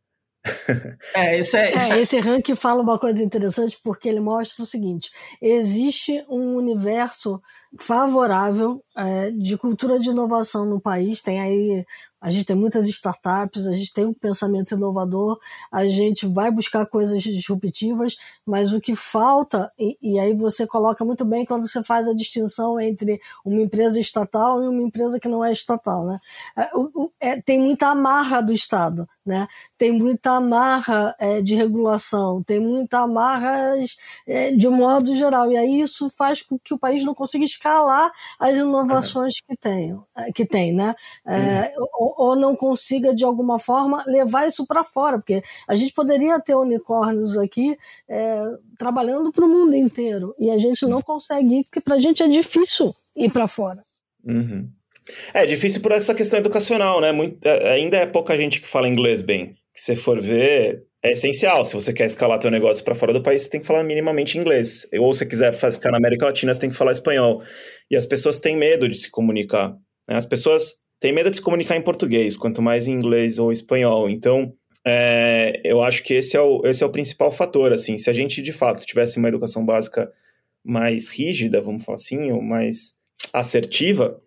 É, isso é, isso é, esse ranking fala uma coisa interessante porque ele mostra o seguinte: existe um universo favorável é, de cultura de inovação no país. Tem aí a gente tem muitas startups, a gente tem um pensamento inovador, a gente vai buscar coisas disruptivas, mas o que falta, e, e, aí você coloca muito bem quando você faz a distinção entre uma empresa estatal e uma empresa que não é estatal, né? É, é, tem muita amarra do Estado, né? Tem muita amarra é, de regulação, tem muita amarra é, de modo geral, e aí isso faz com que o país não consiga escalar as inovações que tem, que tem, né? É, uhum ou não consiga, de alguma forma, levar isso para fora, porque a gente poderia ter unicórnios aqui é, trabalhando para o mundo inteiro, e a gente não consegue ir, porque para a gente é difícil ir para fora. Uhum. É difícil por essa questão educacional, né? Muito, é, ainda é pouca gente que fala inglês bem. Que você for ver, é essencial. Se você quer escalar teu negócio para fora do país, você tem que falar minimamente inglês. Ou se quiser ficar na América Latina, você tem que falar espanhol. E as pessoas têm medo de se comunicar. Né? As pessoas tem medo de se comunicar em português, quanto mais em inglês ou espanhol. Então, é, eu acho que esse é, o, esse é o principal fator. Assim, se a gente de fato tivesse uma educação básica mais rígida, vamos falar assim, ou mais assertiva,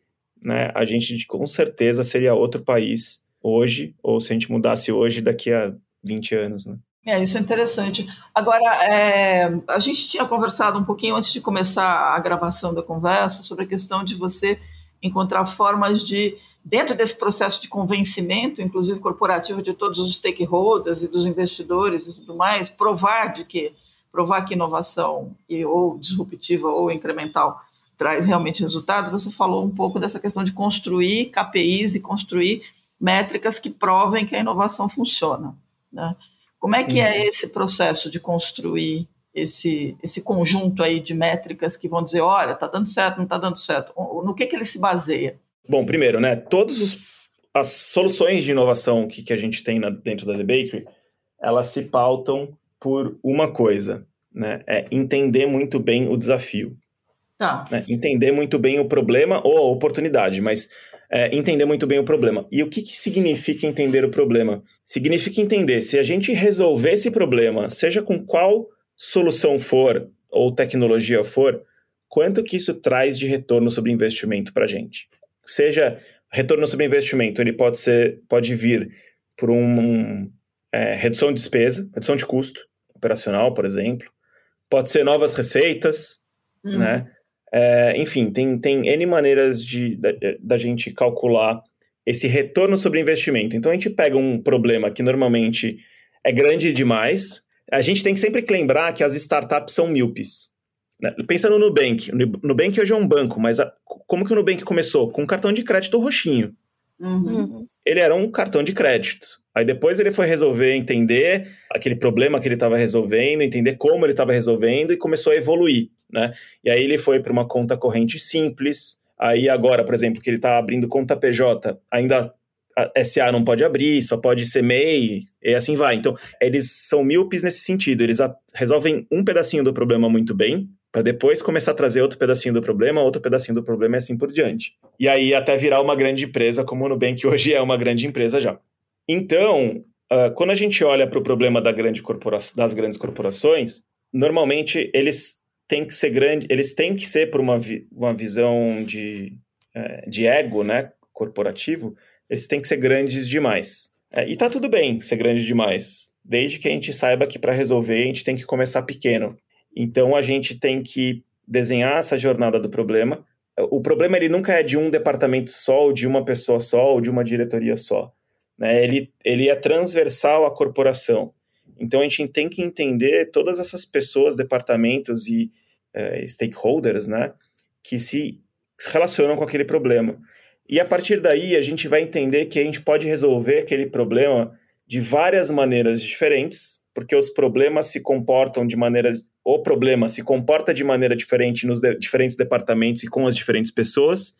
né, a gente com certeza seria outro país hoje, ou se a gente mudasse hoje, daqui a 20 anos. Né? É, isso é interessante. Agora, é, a gente tinha conversado um pouquinho antes de começar a gravação da conversa sobre a questão de você encontrar formas de dentro desse processo de convencimento, inclusive corporativo, de todos os stakeholders e dos investidores e tudo mais, provar de que provar que inovação e, ou disruptiva ou incremental traz realmente resultado, você falou um pouco dessa questão de construir KPIs e construir métricas que provem que a inovação funciona. Né? Como é que é esse processo de construir esse, esse conjunto aí de métricas que vão dizer, olha, está dando certo, não está dando certo? No que, que ele se baseia? Bom, primeiro, né, todas as soluções de inovação que, que a gente tem na, dentro da The Bakery, elas se pautam por uma coisa, né, é entender muito bem o desafio. Tá. Né, entender muito bem o problema ou a oportunidade, mas é, entender muito bem o problema. E o que, que significa entender o problema? Significa entender se a gente resolver esse problema, seja com qual solução for ou tecnologia for, quanto que isso traz de retorno sobre investimento para a gente. Seja retorno sobre investimento, ele pode ser, pode vir por um, um é, redução de despesa, redução de custo operacional, por exemplo. Pode ser novas receitas, uhum. né? É, enfim, tem, tem N maneiras de, da, da gente calcular esse retorno sobre investimento. Então, a gente pega um problema que normalmente é grande demais, a gente tem que sempre lembrar que as startups são míopes. Né? Pensa no Nubank. O Nubank hoje é um banco, mas a, como que o Nubank começou? Com um cartão de crédito roxinho. Uhum. Ele era um cartão de crédito. Aí depois ele foi resolver entender aquele problema que ele estava resolvendo, entender como ele estava resolvendo e começou a evoluir, né? E aí ele foi para uma conta corrente simples. Aí agora, por exemplo, que ele está abrindo conta PJ, ainda a SA não pode abrir, só pode ser MEI, e assim vai. Então, eles são míopes nesse sentido. Eles resolvem um pedacinho do problema muito bem, para depois começar a trazer outro pedacinho do problema, outro pedacinho do problema e assim por diante. E aí até virar uma grande empresa, como o Nubank hoje é uma grande empresa já. Então, uh, quando a gente olha para o problema da grande das grandes corporações, normalmente eles têm que ser grande, eles têm que ser por uma, vi uma visão de, uh, de ego, né, corporativo, eles têm que ser grandes demais. É, e tá tudo bem ser grande demais, desde que a gente saiba que para resolver a gente tem que começar pequeno. Então a gente tem que desenhar essa jornada do problema. O problema ele nunca é de um departamento só, ou de uma pessoa só, ou de uma diretoria só. Né? Ele, ele é transversal à corporação. Então a gente tem que entender todas essas pessoas, departamentos e é, stakeholders, né, que se relacionam com aquele problema. E a partir daí a gente vai entender que a gente pode resolver aquele problema de várias maneiras diferentes, porque os problemas se comportam de maneira. O problema se comporta de maneira diferente nos de, diferentes departamentos e com as diferentes pessoas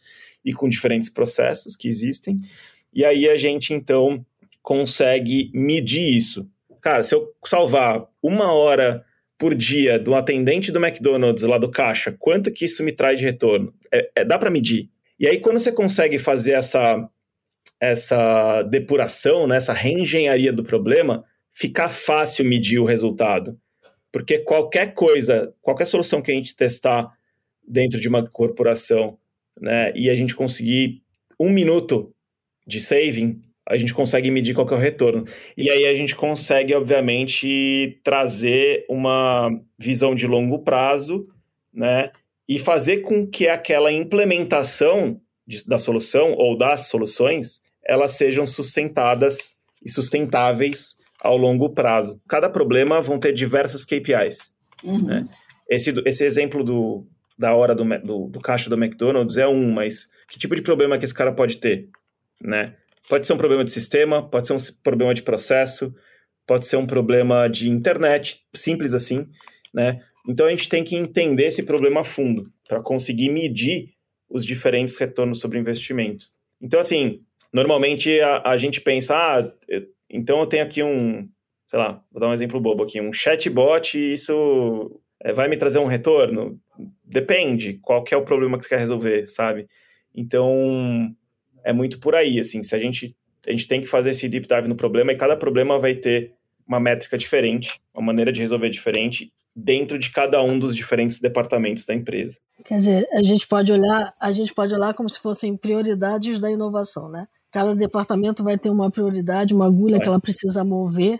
e com diferentes processos que existem. E aí a gente então consegue medir isso. Cara, se eu salvar uma hora por dia do atendente do McDonald's lá do caixa, quanto que isso me traz de retorno? É, é dá para medir. E aí, quando você consegue fazer essa, essa depuração, né, essa reengenharia do problema, fica fácil medir o resultado. Porque qualquer coisa, qualquer solução que a gente testar dentro de uma corporação, né, e a gente conseguir um minuto de saving, a gente consegue medir qual é o retorno. E aí a gente consegue, obviamente, trazer uma visão de longo prazo, né, e fazer com que aquela implementação de, da solução ou das soluções elas sejam sustentadas e sustentáveis ao longo prazo. Cada problema vão ter diversos KPIs. Uhum. Né? Esse, esse exemplo do, da hora do, do, do, caixa do McDonald's é um, mas que tipo de problema que esse cara pode ter? Né? Pode ser um problema de sistema, pode ser um problema de processo, pode ser um problema de internet, simples assim, né? Então a gente tem que entender esse problema a fundo para conseguir medir os diferentes retornos sobre investimento. Então, assim, normalmente a, a gente pensa, ah, eu, então eu tenho aqui um, sei lá, vou dar um exemplo bobo aqui, um chatbot e isso é, vai me trazer um retorno? Depende, qual que é o problema que você quer resolver, sabe? Então, é muito por aí, assim, se a gente, a gente tem que fazer esse deep dive no problema e cada problema vai ter uma métrica diferente, uma maneira de resolver diferente dentro de cada um dos diferentes departamentos da empresa. Quer dizer, a gente pode olhar, a gente pode olhar como se fossem prioridades da inovação, né? Cada departamento vai ter uma prioridade, uma agulha é. que ela precisa mover,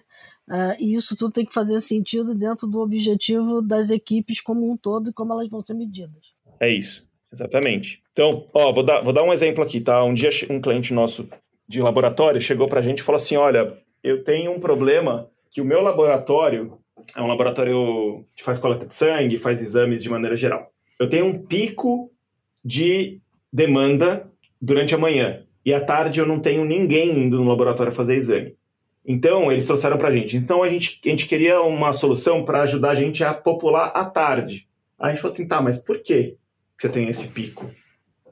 uh, e isso tudo tem que fazer sentido dentro do objetivo das equipes como um todo e como elas vão ser medidas. É isso, exatamente. Então, ó, vou dar, vou dar um exemplo aqui, tá? Um dia um cliente nosso de laboratório chegou para a gente e falou assim: olha, eu tenho um problema que o meu laboratório é um laboratório que faz coleta de sangue, faz exames de maneira geral. Eu tenho um pico de demanda durante a manhã. E à tarde eu não tenho ninguém indo no laboratório fazer exame. Então, eles trouxeram para a gente. Então, a gente, a gente queria uma solução para ajudar a gente a popular à tarde. Aí a gente falou assim, tá, mas por que você tem esse pico?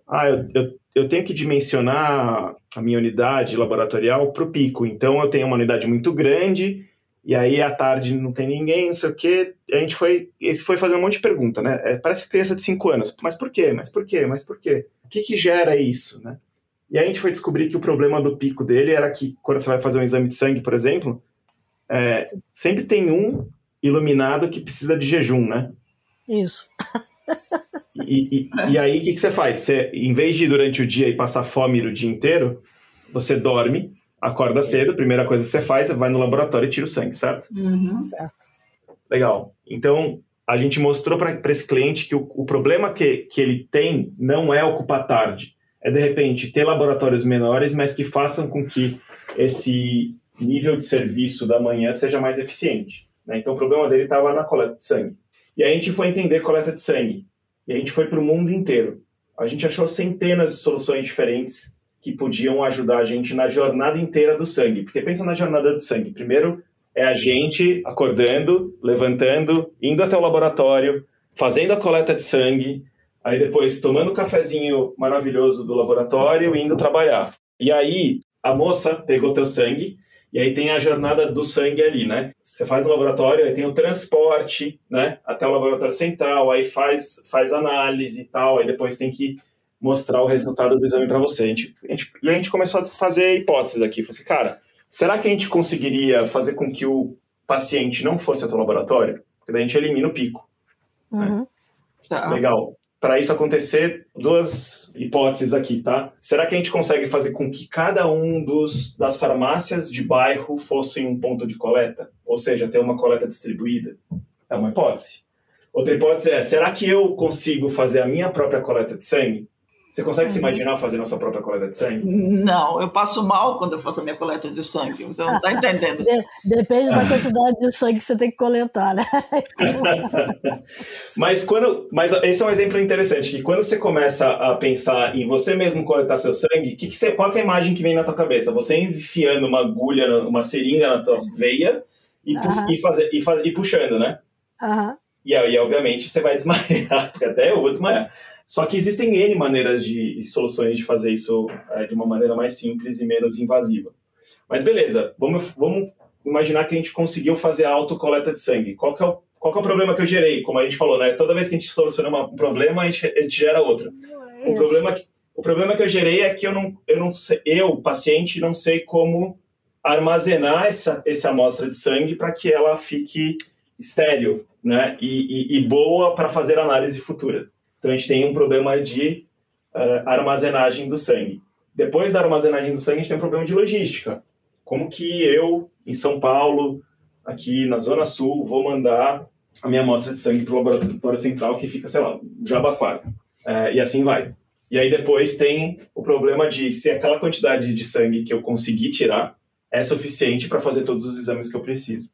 Ah, eu, eu, eu tenho que dimensionar a minha unidade laboratorial para o pico. Então, eu tenho uma unidade muito grande e aí à tarde não tem ninguém, não sei o quê. A gente foi, foi fazer um monte de pergunta, né? É, parece criança de 5 anos. Mas por quê? Mas por quê? Mas por quê? O que, que gera isso, né? E aí a gente foi descobrir que o problema do pico dele era que quando você vai fazer um exame de sangue, por exemplo, é, sempre tem um iluminado que precisa de jejum, né? Isso. E, e, e aí o que, que você faz? Você, em vez de ir durante o dia e passar fome o dia inteiro, você dorme acorda cedo, primeira coisa que você faz é vai no laboratório e tira o sangue, certo? Uhum. Certo. Legal. Então, a gente mostrou para esse cliente que o, o, problema que, que ele tem não é ocupar tarde, é de repente ter laboratórios menores, mas que façam com que esse nível de serviço da manhã seja mais eficiente. Né? Então, o problema dele estava na coleta de sangue. E a gente foi entender coleta de sangue. E a gente foi para o mundo inteiro. A gente achou centenas de soluções diferentes que podiam ajudar a gente na jornada inteira do sangue. Porque pensa na jornada do sangue. Primeiro é a gente acordando, levantando, indo até o laboratório, fazendo a coleta de sangue, aí depois tomando o cafezinho maravilhoso do laboratório e indo trabalhar. E aí a moça pegou teu sangue e aí tem a jornada do sangue ali, né? Você faz o laboratório, aí tem o transporte, né? Até o laboratório central, aí faz, faz análise e tal, aí depois tem que mostrar o resultado do exame para você. A gente, a gente, e a gente começou a fazer hipóteses aqui. Falei assim, cara, será que a gente conseguiria fazer com que o paciente não fosse até o laboratório? Porque daí a gente elimina o pico. Uhum. Né? Tá. Legal. Para isso acontecer, duas hipóteses aqui, tá? Será que a gente consegue fazer com que cada um dos, das farmácias de bairro fosse um ponto de coleta? Ou seja, ter uma coleta distribuída? É uma hipótese. Outra hipótese é, será que eu consigo fazer a minha própria coleta de sangue? Você consegue uhum. se imaginar fazendo a sua própria coleta de sangue? Não, eu passo mal quando eu faço a minha coleta de sangue. Você não está entendendo. De, depende da quantidade de sangue que você tem que coletar, né? mas quando, mas esse é um exemplo interessante que quando você começa a pensar em você mesmo coletar seu sangue, que que você, qual que é a imagem que vem na tua cabeça? Você enfiando uma agulha, uma seringa na tua veia e, uhum. e, fazer, e, e puxando, né? Uhum. E aí, obviamente, você vai desmaiar. Até eu vou desmaiar. Só que existem N maneiras de, soluções de fazer isso é, de uma maneira mais simples e menos invasiva. Mas beleza, vamos, vamos imaginar que a gente conseguiu fazer a autocoleta de sangue. Qual que, é o, qual que é o problema que eu gerei? Como a gente falou, né? Toda vez que a gente soluciona um problema, a gente, a gente gera outro. É o problema, o problema que eu gerei é que eu não, eu não sei, eu, paciente, não sei como armazenar essa, essa amostra de sangue para que ela fique estéreo né? e, e, e boa para fazer análise futura. Então a gente tem um problema de uh, armazenagem do sangue. Depois da armazenagem do sangue, a gente tem um problema de logística. Como que eu, em São Paulo, aqui na Zona Sul, vou mandar a minha amostra de sangue para o laboratório central que fica, sei lá, Jabaquara. Uh, e assim vai. E aí depois tem o problema de se aquela quantidade de sangue que eu consegui tirar é suficiente para fazer todos os exames que eu preciso.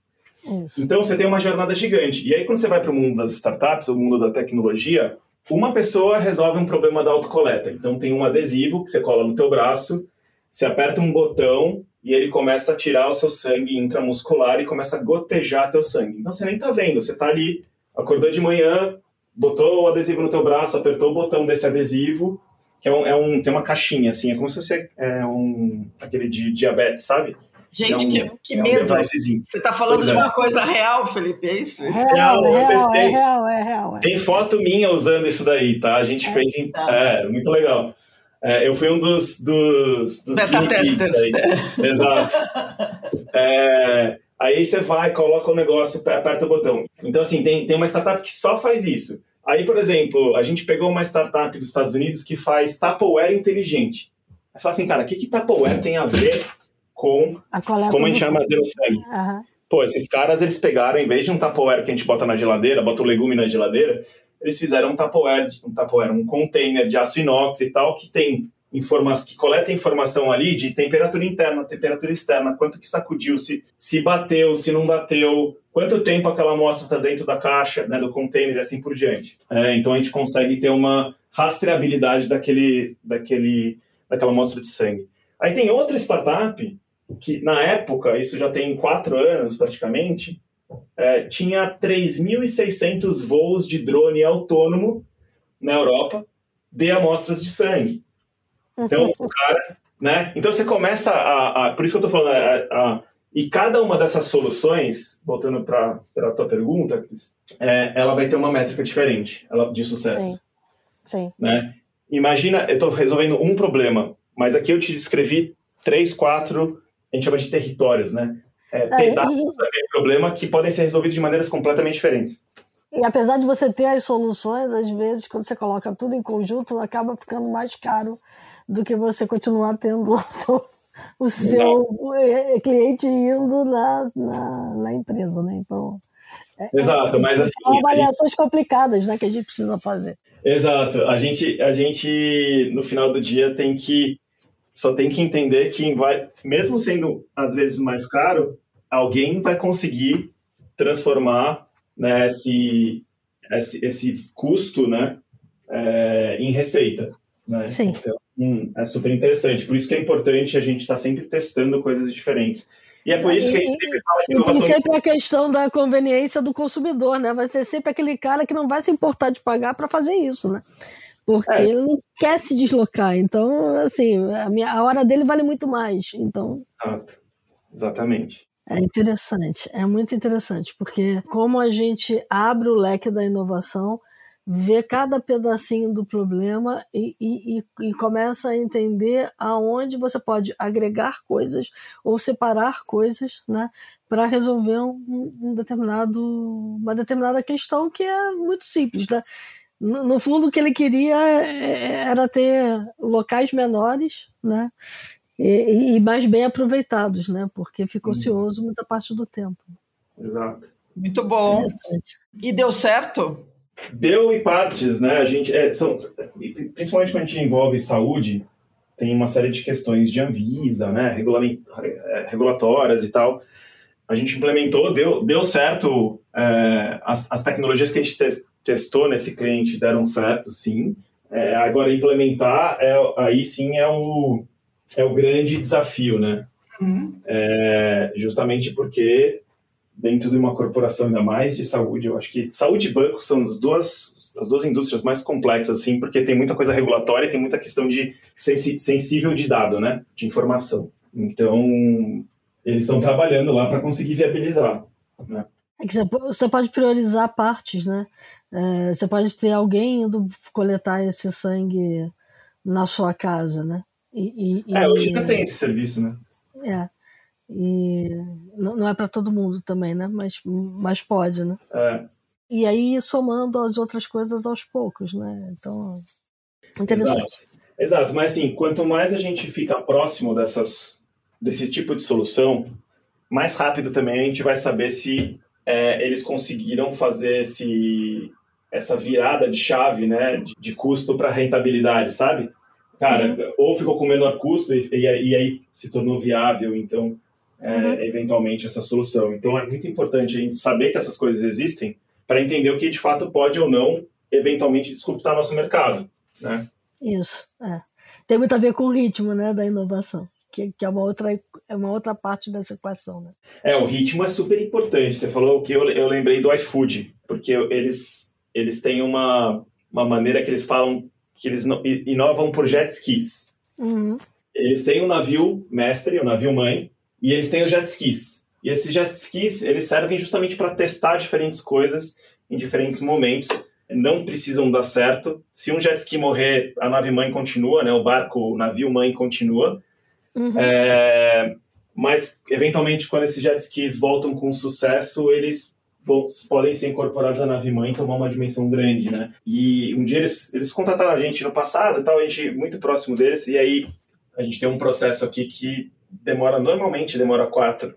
Isso. Então você tem uma jornada gigante. E aí quando você vai para o mundo das startups, o mundo da tecnologia, uma pessoa resolve um problema da autocoleta. Então tem um adesivo que você cola no teu braço, você aperta um botão e ele começa a tirar o seu sangue intramuscular e começa a gotejar teu sangue. Então você nem tá vendo, você tá ali, acordou de manhã, botou o adesivo no teu braço, apertou o botão desse adesivo, que é um, é um tem uma caixinha assim, é como se fosse é um aquele de diabetes, sabe? Gente, é um, que, que é medo. Um Você está falando pois de é. uma coisa real, Felipe, é isso? É real, real, real, é real, é real. Tem foto minha usando isso daí, tá? A gente fez em... Tá. É, muito legal. É, eu fui um dos, dos, dos beta testers. Exato. É, aí você vai, coloca o negócio, aperta o botão. Então, assim, tem, tem uma startup que só faz isso. Aí, por exemplo, a gente pegou uma startup dos Estados Unidos que faz Tupperware inteligente. Você fala assim, cara, o que, que Tupperware tem a ver com como a gente armazena o sangue. Uhum. Pô, esses caras, eles pegaram, em vez de um Tupperware que a gente bota na geladeira, bota o legume na geladeira, eles fizeram um Tupperware, um Tupperware, um container de aço inox e tal, que tem informação, que coleta informação ali de temperatura interna, temperatura externa, quanto que sacudiu, se, se bateu, se não bateu, quanto tempo aquela amostra está dentro da caixa, né, do container e assim por diante. É, então a gente consegue ter uma rastreabilidade daquele, daquele, daquela amostra de sangue. Aí tem outra startup que, na época, isso já tem quatro anos praticamente, é, tinha 3.600 voos de drone autônomo na Europa de amostras de sangue. Então, o cara, né? Então você começa a, a por isso que eu estou falando, a, a, e cada uma dessas soluções, voltando para a tua pergunta, Cris, é, ela vai ter uma métrica diferente ela, de sucesso. Sim. Sim. Né? Imagina, eu estou resolvendo um problema, mas aqui eu te descrevi três, quatro, a gente chama de territórios, né? É, pedaços é, daquele problema que podem ser resolvidos de maneiras completamente diferentes. E apesar de você ter as soluções, às vezes, quando você coloca tudo em conjunto, acaba ficando mais caro do que você continuar tendo o seu Exato. cliente indo na, na, na, empresa, né? Então. É, é Exato, mas assim. São avaliações gente... complicadas né, que a gente precisa fazer. Exato. A gente, a gente, no final do dia, tem que. Só tem que entender que, vai, mesmo sendo às vezes mais caro, alguém vai conseguir transformar né, esse, esse, esse custo né, é, em receita. Né? Sim. Então, hum, é super interessante. Por isso que é importante a gente estar tá sempre testando coisas diferentes. E é por isso que a gente sempre fala de E tem sempre a questão da conveniência do consumidor, né? Vai ser sempre aquele cara que não vai se importar de pagar para fazer isso, né? Porque é. ele não quer se deslocar. Então, assim, a, minha, a hora dele vale muito mais. Então. Exato. Exatamente. É interessante, é muito interessante, porque como a gente abre o leque da inovação, vê cada pedacinho do problema e, e, e, começa a entender aonde você pode agregar coisas ou separar coisas né, para resolver um, um, determinado, uma determinada questão que é muito simples. Né? No, no fundo, o que ele queria é, era ter locais menores né, e, e, mais bem aproveitados, né? Porque ficou uhum. ocioso muita parte do tempo. Exato. Muito bom. E deu certo? Deu em partes, né? A gente, é, são, principalmente quando a gente envolve saúde, tem uma série de questões de Anvisa, né? É, regulatórias e tal. A gente implementou, deu, deu certo. É, as, as tecnologias que a gente testou nesse cliente deram certo, sim. É, agora, implementar, é, aí sim é o, é o grande desafio, né? Uhum. É, justamente porque dentro de uma corporação ainda mais de saúde, eu acho que saúde e banco são as duas, as duas indústrias mais complexas, assim, porque tem muita coisa regulatória e tem muita questão de sensi sensível de dado, né? De informação. Então, eles estão trabalhando lá para conseguir viabilizar, né? É que você pode priorizar partes, né? É, você pode ter alguém indo coletar esse sangue na sua casa, né? E, e, é, hoje já tem esse serviço, né? É. E não, é para todo mundo também, né? Mas, mas pode, né? É. E aí somando as outras coisas aos poucos, né? Então, interessante. Exato. Exato, mas assim, quanto mais a gente fica próximo dessas, desse tipo de solução, mais rápido também a gente vai saber se é, eles conseguiram fazer esse, essa virada de chave, né, de, de custo para rentabilidade, sabe? Cara, uhum. ou ficou com menor custo e, e, e, aí se tornou viável, então, é, uhum. eventualmente, essa solução. Então, é muito importante a gente saber que essas coisas existem para entender o que de fato pode ou não, eventualmente, disruptar nosso mercado, né? Isso, é. Tem muito a ver com o ritmo, né, da inovação. Que, que, é uma outra é uma outra parte dessa equação, né? É, o ritmo é super importante. Você falou que eu, eu lembrei do iFood, porque eles eles têm uma, uma maneira que eles falam que eles inovam por jet skis. Uhum. Eles têm um navio mestre, o um navio mãe, e eles têm os jet skis. E esses jet skis, eles servem justamente para testar diferentes coisas em diferentes momentos. Não precisam dar certo. Se um jet ski morrer, a nave mãe continua, né? O barco, o navio mãe continua. Uhum. É... Mas, eventualmente, quando esses jet skis voltam com sucesso, eles podem ser incorporados à nave mãe e tomar uma dimensão grande, né? E um dia eles, eles contataram a gente no passado e tal, a gente muito próximo deles, e aí a gente tem um processo aqui que demora, normalmente demora quatro.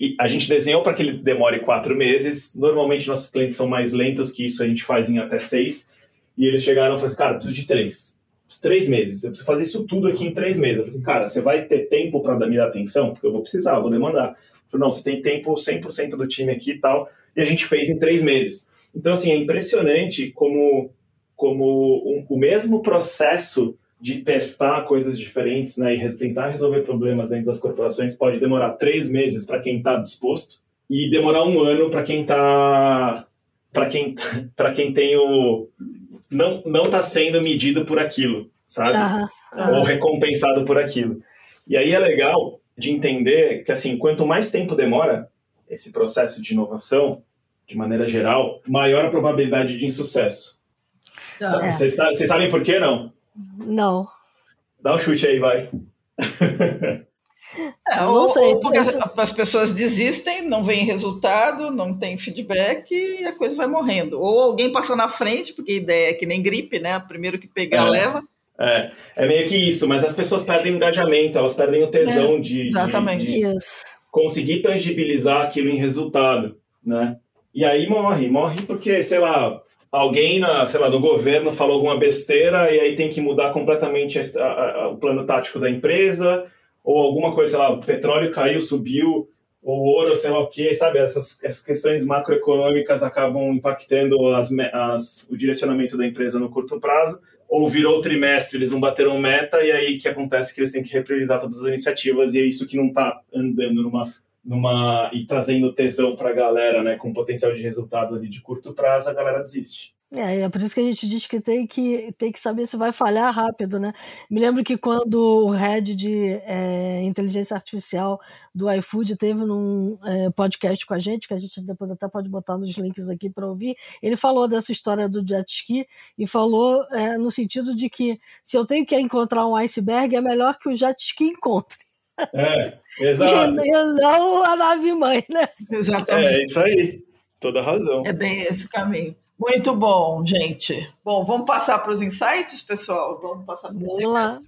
E a gente desenhou para que ele demore quatro meses, normalmente nossos clientes são mais lentos que isso, a gente faz em até seis, e eles chegaram e falaram assim, cara, preciso de três. Três meses, eu preciso fazer isso tudo aqui em três meses. Eu falei assim, cara, você vai ter tempo para me dar atenção? Porque eu vou precisar, eu vou demandar Não, você tem tempo 100% do time aqui e tal, e a gente fez em três meses. Então, assim, é impressionante como, como um, o mesmo processo de testar coisas diferentes né, e tentar resolver problemas dentro das corporações pode demorar três meses para quem está disposto e demorar um ano para quem está para quem para quem tem o não não está sendo medido por aquilo sabe uhum. ou recompensado por aquilo e aí é legal de entender que assim quanto mais tempo demora esse processo de inovação de maneira geral maior a probabilidade de insucesso tá. vocês, é. vocês sabem por quê não não. Dá um chute aí, vai. É, não sei. Porque as pessoas desistem, não vem resultado, não tem feedback e a coisa vai morrendo. Ou alguém passa na frente, porque a ideia é que nem gripe, né? Primeiro que pegar, é, leva. É, é meio que isso, mas as pessoas perdem engajamento, elas perdem o tesão é, de, exatamente. de, de conseguir tangibilizar aquilo em resultado, né? E aí morre, morre porque, sei lá, alguém na, sei lá, no governo falou alguma besteira e aí tem que mudar completamente a, a, o plano tático da empresa, ou alguma coisa, sei lá, o petróleo caiu, subiu, ou ouro, sei lá o que, sabe? Essas, essas questões macroeconômicas acabam impactando as, as, o direcionamento da empresa no curto prazo, ou virou trimestre, eles não bateram meta, e aí que acontece que eles têm que repriorizar todas as iniciativas, e é isso que não está andando numa numa e trazendo tesão para a galera, né, com potencial de resultado ali de curto prazo, a galera desiste. É, é por isso que a gente diz que tem que, tem que saber se vai falhar rápido, né? Me lembro que quando o head de é, inteligência artificial do iFood teve num é, podcast com a gente, que a gente depois até pode botar nos links aqui para ouvir, ele falou dessa história do jet ski e falou é, no sentido de que se eu tenho que encontrar um iceberg, é melhor que o jet ski encontre. É, exato. E, não a nave mãe, né? Exatamente. É isso aí. Toda razão. É bem esse o caminho. Muito bom, gente. Bom, vamos passar para os insights, pessoal? Vamos passar para os Vamos lá.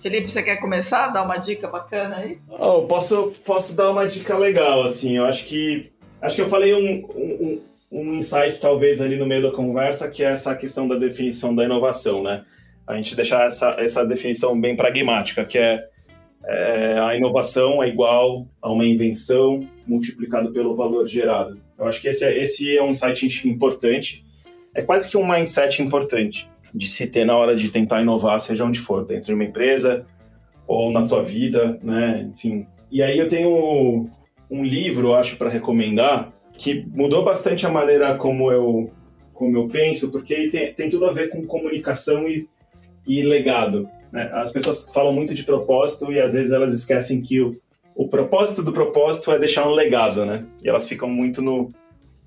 Felipe, você quer começar? Dar uma dica bacana aí? Oh, posso, posso dar uma dica legal, assim. Eu acho que. Acho que eu falei um, um, um insight, talvez, ali no meio da conversa, que é essa questão da definição da inovação, né? A gente deixar essa, essa definição bem pragmática, que é, é a inovação é igual a uma invenção multiplicado pelo valor gerado. Eu acho que esse é, esse é um insight importante. É quase que um mindset importante de se ter na hora de tentar inovar, seja onde for, dentro de uma empresa ou na tua vida, né? Enfim. E aí eu tenho um livro, acho, para recomendar, que mudou bastante a maneira como eu, como eu penso, porque tem, tem tudo a ver com comunicação e, e legado. Né? As pessoas falam muito de propósito e às vezes elas esquecem que o, o propósito do propósito é deixar um legado, né? E elas ficam muito no,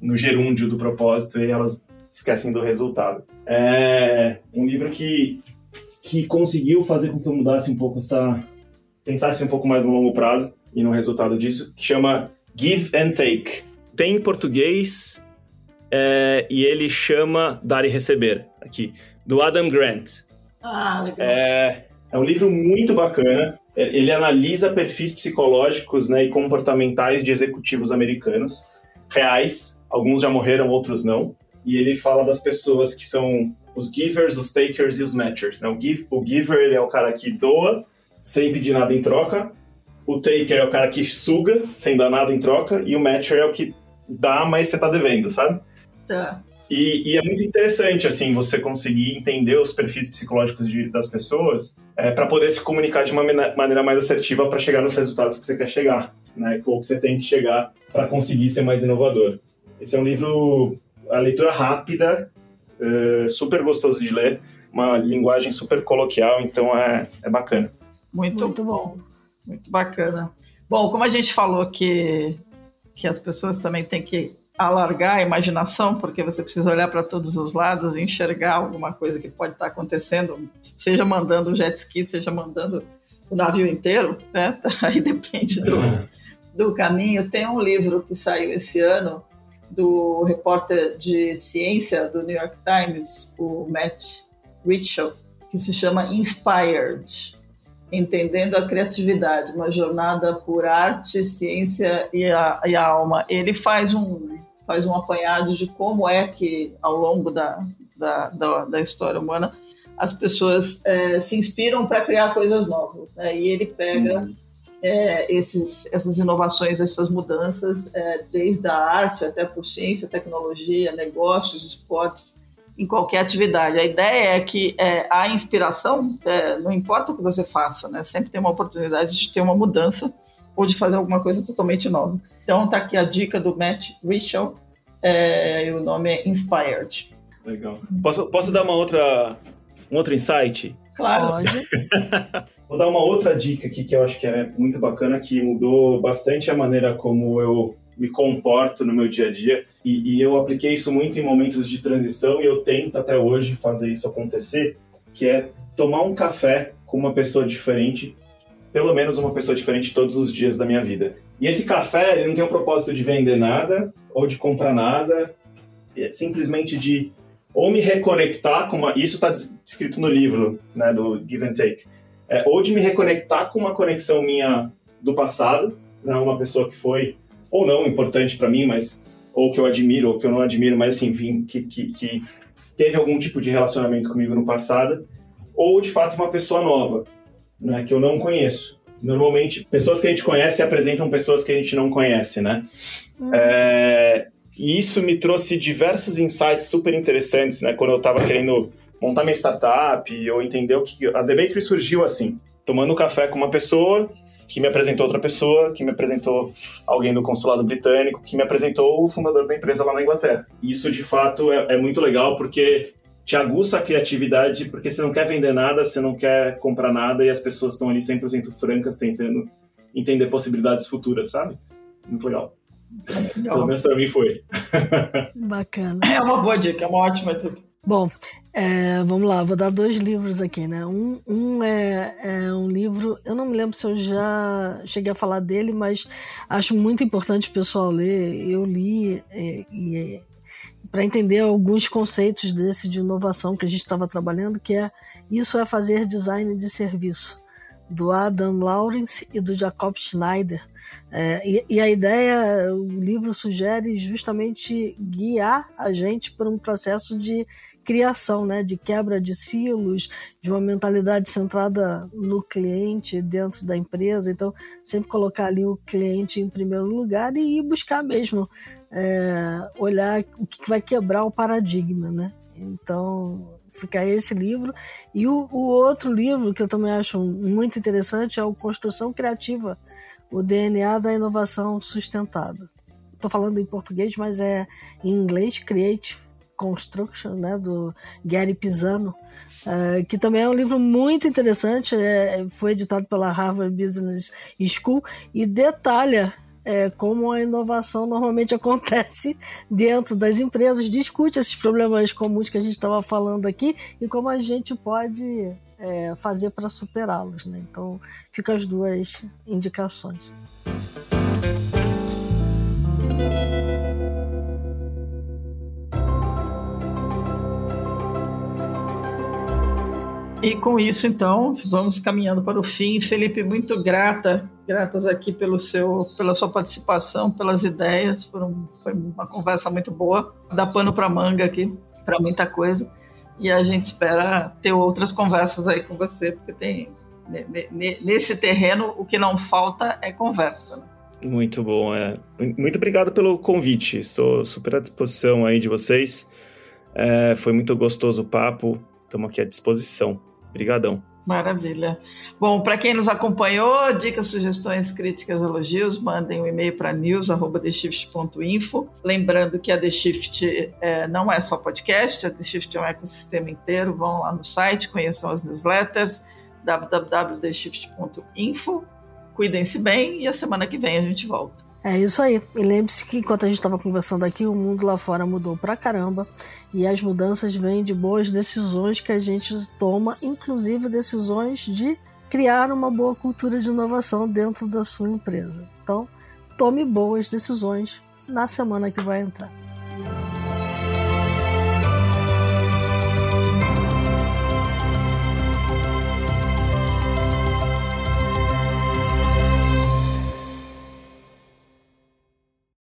no gerúndio do propósito e elas esquecem do resultado. É um livro que, que conseguiu fazer com que eu mudasse um pouco essa. pensasse um pouco mais no longo prazo e no resultado disso, que chama Give and Take. Tem em português é, e ele chama Dar e Receber, aqui, do Adam Grant. Ah, legal. É, é um livro muito bacana. Ele analisa perfis psicológicos né, e comportamentais de executivos americanos, reais. Alguns já morreram, outros não e ele fala das pessoas que são os givers, os takers e os matchers. Né? O, give, o giver ele é o cara que doa sem pedir nada em troca, o taker é o cara que suga sem dar nada em troca, e o matcher é o que dá, mas você tá devendo, sabe? Tá. E, e, é muito interessante, assim, você conseguir entender os perfis psicológicos de, das pessoas é, para poder se comunicar de uma maneira mais assertiva para chegar nos resultados que você quer chegar, né? Ou que você tem que chegar para conseguir ser mais inovador. Esse é um livro a leitura rápida, é, super gostoso de ler, uma linguagem super coloquial, então é, é bacana. Muito, Muito bom. Muito bacana. Bom, como a gente falou que, que as pessoas também têm que alargar a imaginação, porque você precisa olhar para todos os lados e enxergar alguma coisa que pode estar acontecendo, seja mandando o jet ski, seja mandando o navio inteiro, né? Aí depende do, do caminho. Tem um livro que saiu esse ano do repórter de ciência do New York Times, o Matt Ritchell, que se chama Inspired, Entendendo a Criatividade, uma jornada por arte, ciência e a, e a alma. Ele faz um, faz um apanhado de como é que, ao longo da, da, da, da história humana, as pessoas é, se inspiram para criar coisas novas. Né? E ele pega uhum. é, esses, essas inovações, essas mudanças, é, desde a arte até por ciência, tecnologia, negócios, esportes, em qualquer atividade. A ideia é que é, a inspiração, é, não importa o que você faça, né? sempre tem uma oportunidade de ter uma mudança ou de fazer alguma coisa totalmente nova. Então tá aqui a dica do Matt Richel, é, e o nome é Inspired. Legal. Posso, posso dar uma outra, um outro insight? Claro. Pode. Vou dar uma outra dica aqui que eu acho que é muito bacana, que mudou bastante a maneira como eu me comporto no meu dia a dia. E, e, eu apliquei isso muito em momentos de transição e eu tento até hoje fazer isso acontecer, que é tomar um café com uma pessoa diferente, pelo menos uma pessoa diferente todos os dias da minha vida. E esse café, ele não tem o propósito de vender nada ou de comprar nada, é simplesmente de ou me reconectar com uma. Isso está descrito no livro, né, do Give and Take. É, ou de me reconectar com uma conexão minha do passado, né, uma pessoa que foi ou não importante para mim, mas ou que eu admiro ou que eu não admiro, mas assim, enfim, que, que, que teve algum tipo de relacionamento comigo no passado, ou de fato uma pessoa nova, né, que eu não conheço. Normalmente, pessoas que a gente conhece apresentam pessoas que a gente não conhece, né? Uhum. É, e isso me trouxe diversos insights super interessantes, né? Quando eu estava querendo montar minha startup ou entender o que... A The Bakery surgiu assim, tomando café com uma pessoa que me apresentou outra pessoa, que me apresentou alguém do consulado britânico, que me apresentou o fundador da empresa lá na Inglaterra. Isso, de fato, é, é muito legal porque te aguça a criatividade, porque você não quer vender nada, você não quer comprar nada e as pessoas estão ali 100% francas tentando entender possibilidades futuras, sabe? Muito legal. legal. Pelo menos para mim foi. Bacana. É uma boa dica, é uma ótima dica. Bom, é, vamos lá, vou dar dois livros aqui, né? Um, um é, é, um livro, eu não me lembro se eu já cheguei a falar dele, mas acho muito importante o pessoal ler. Eu li é, é, para entender alguns conceitos desse de inovação que a gente estava trabalhando, que é isso é fazer design de serviço, do Adam Lawrence e do Jacob Schneider. É, e, e, a ideia, o livro sugere justamente guiar a gente por um processo de criação, né, de quebra de silos, de uma mentalidade centrada no cliente dentro da empresa. Então, sempre colocar ali o cliente em primeiro lugar e buscar mesmo é, olhar o que vai quebrar o paradigma, né? Então, fica esse livro. E o, o outro livro que eu também acho muito interessante é o Construção Criativa, o DNA da inovação sustentada. Estou falando em português, mas é em inglês, Create Construction, né, do Gary Pisano, uh, que também é um livro muito interessante, é, foi editado pela Harvard Business School e detalha é, como a inovação normalmente acontece dentro das empresas, discute esses problemas comuns que a gente estava falando aqui e como a gente pode é, fazer para superá-los. Né? Então, fica as duas indicações. E com isso, então, vamos caminhando para o fim. Felipe, muito grata, gratas aqui pelo seu, pela sua participação, pelas ideias. Foram, foi uma conversa muito boa. Dá pano para manga aqui, para muita coisa. E a gente espera ter outras conversas aí com você, porque tem nesse terreno o que não falta é conversa. Né? Muito bom, é. Muito obrigado pelo convite. Estou super à disposição aí de vocês. É, foi muito gostoso o papo. Estamos aqui à disposição. Obrigadão. Maravilha. Bom, para quem nos acompanhou, dicas, sugestões, críticas, elogios, mandem um e-mail para news@theshift.info. Lembrando que a The Shift é, não é só podcast, a The Shift é um ecossistema inteiro. Vão lá no site, conheçam as newsletters www.theshift.info. Cuidem-se bem e a semana que vem a gente volta. É isso aí. E lembre-se que enquanto a gente estava conversando aqui, o mundo lá fora mudou pra caramba. E as mudanças vêm de boas decisões que a gente toma, inclusive decisões de criar uma boa cultura de inovação dentro da sua empresa. Então, tome boas decisões na semana que vai entrar.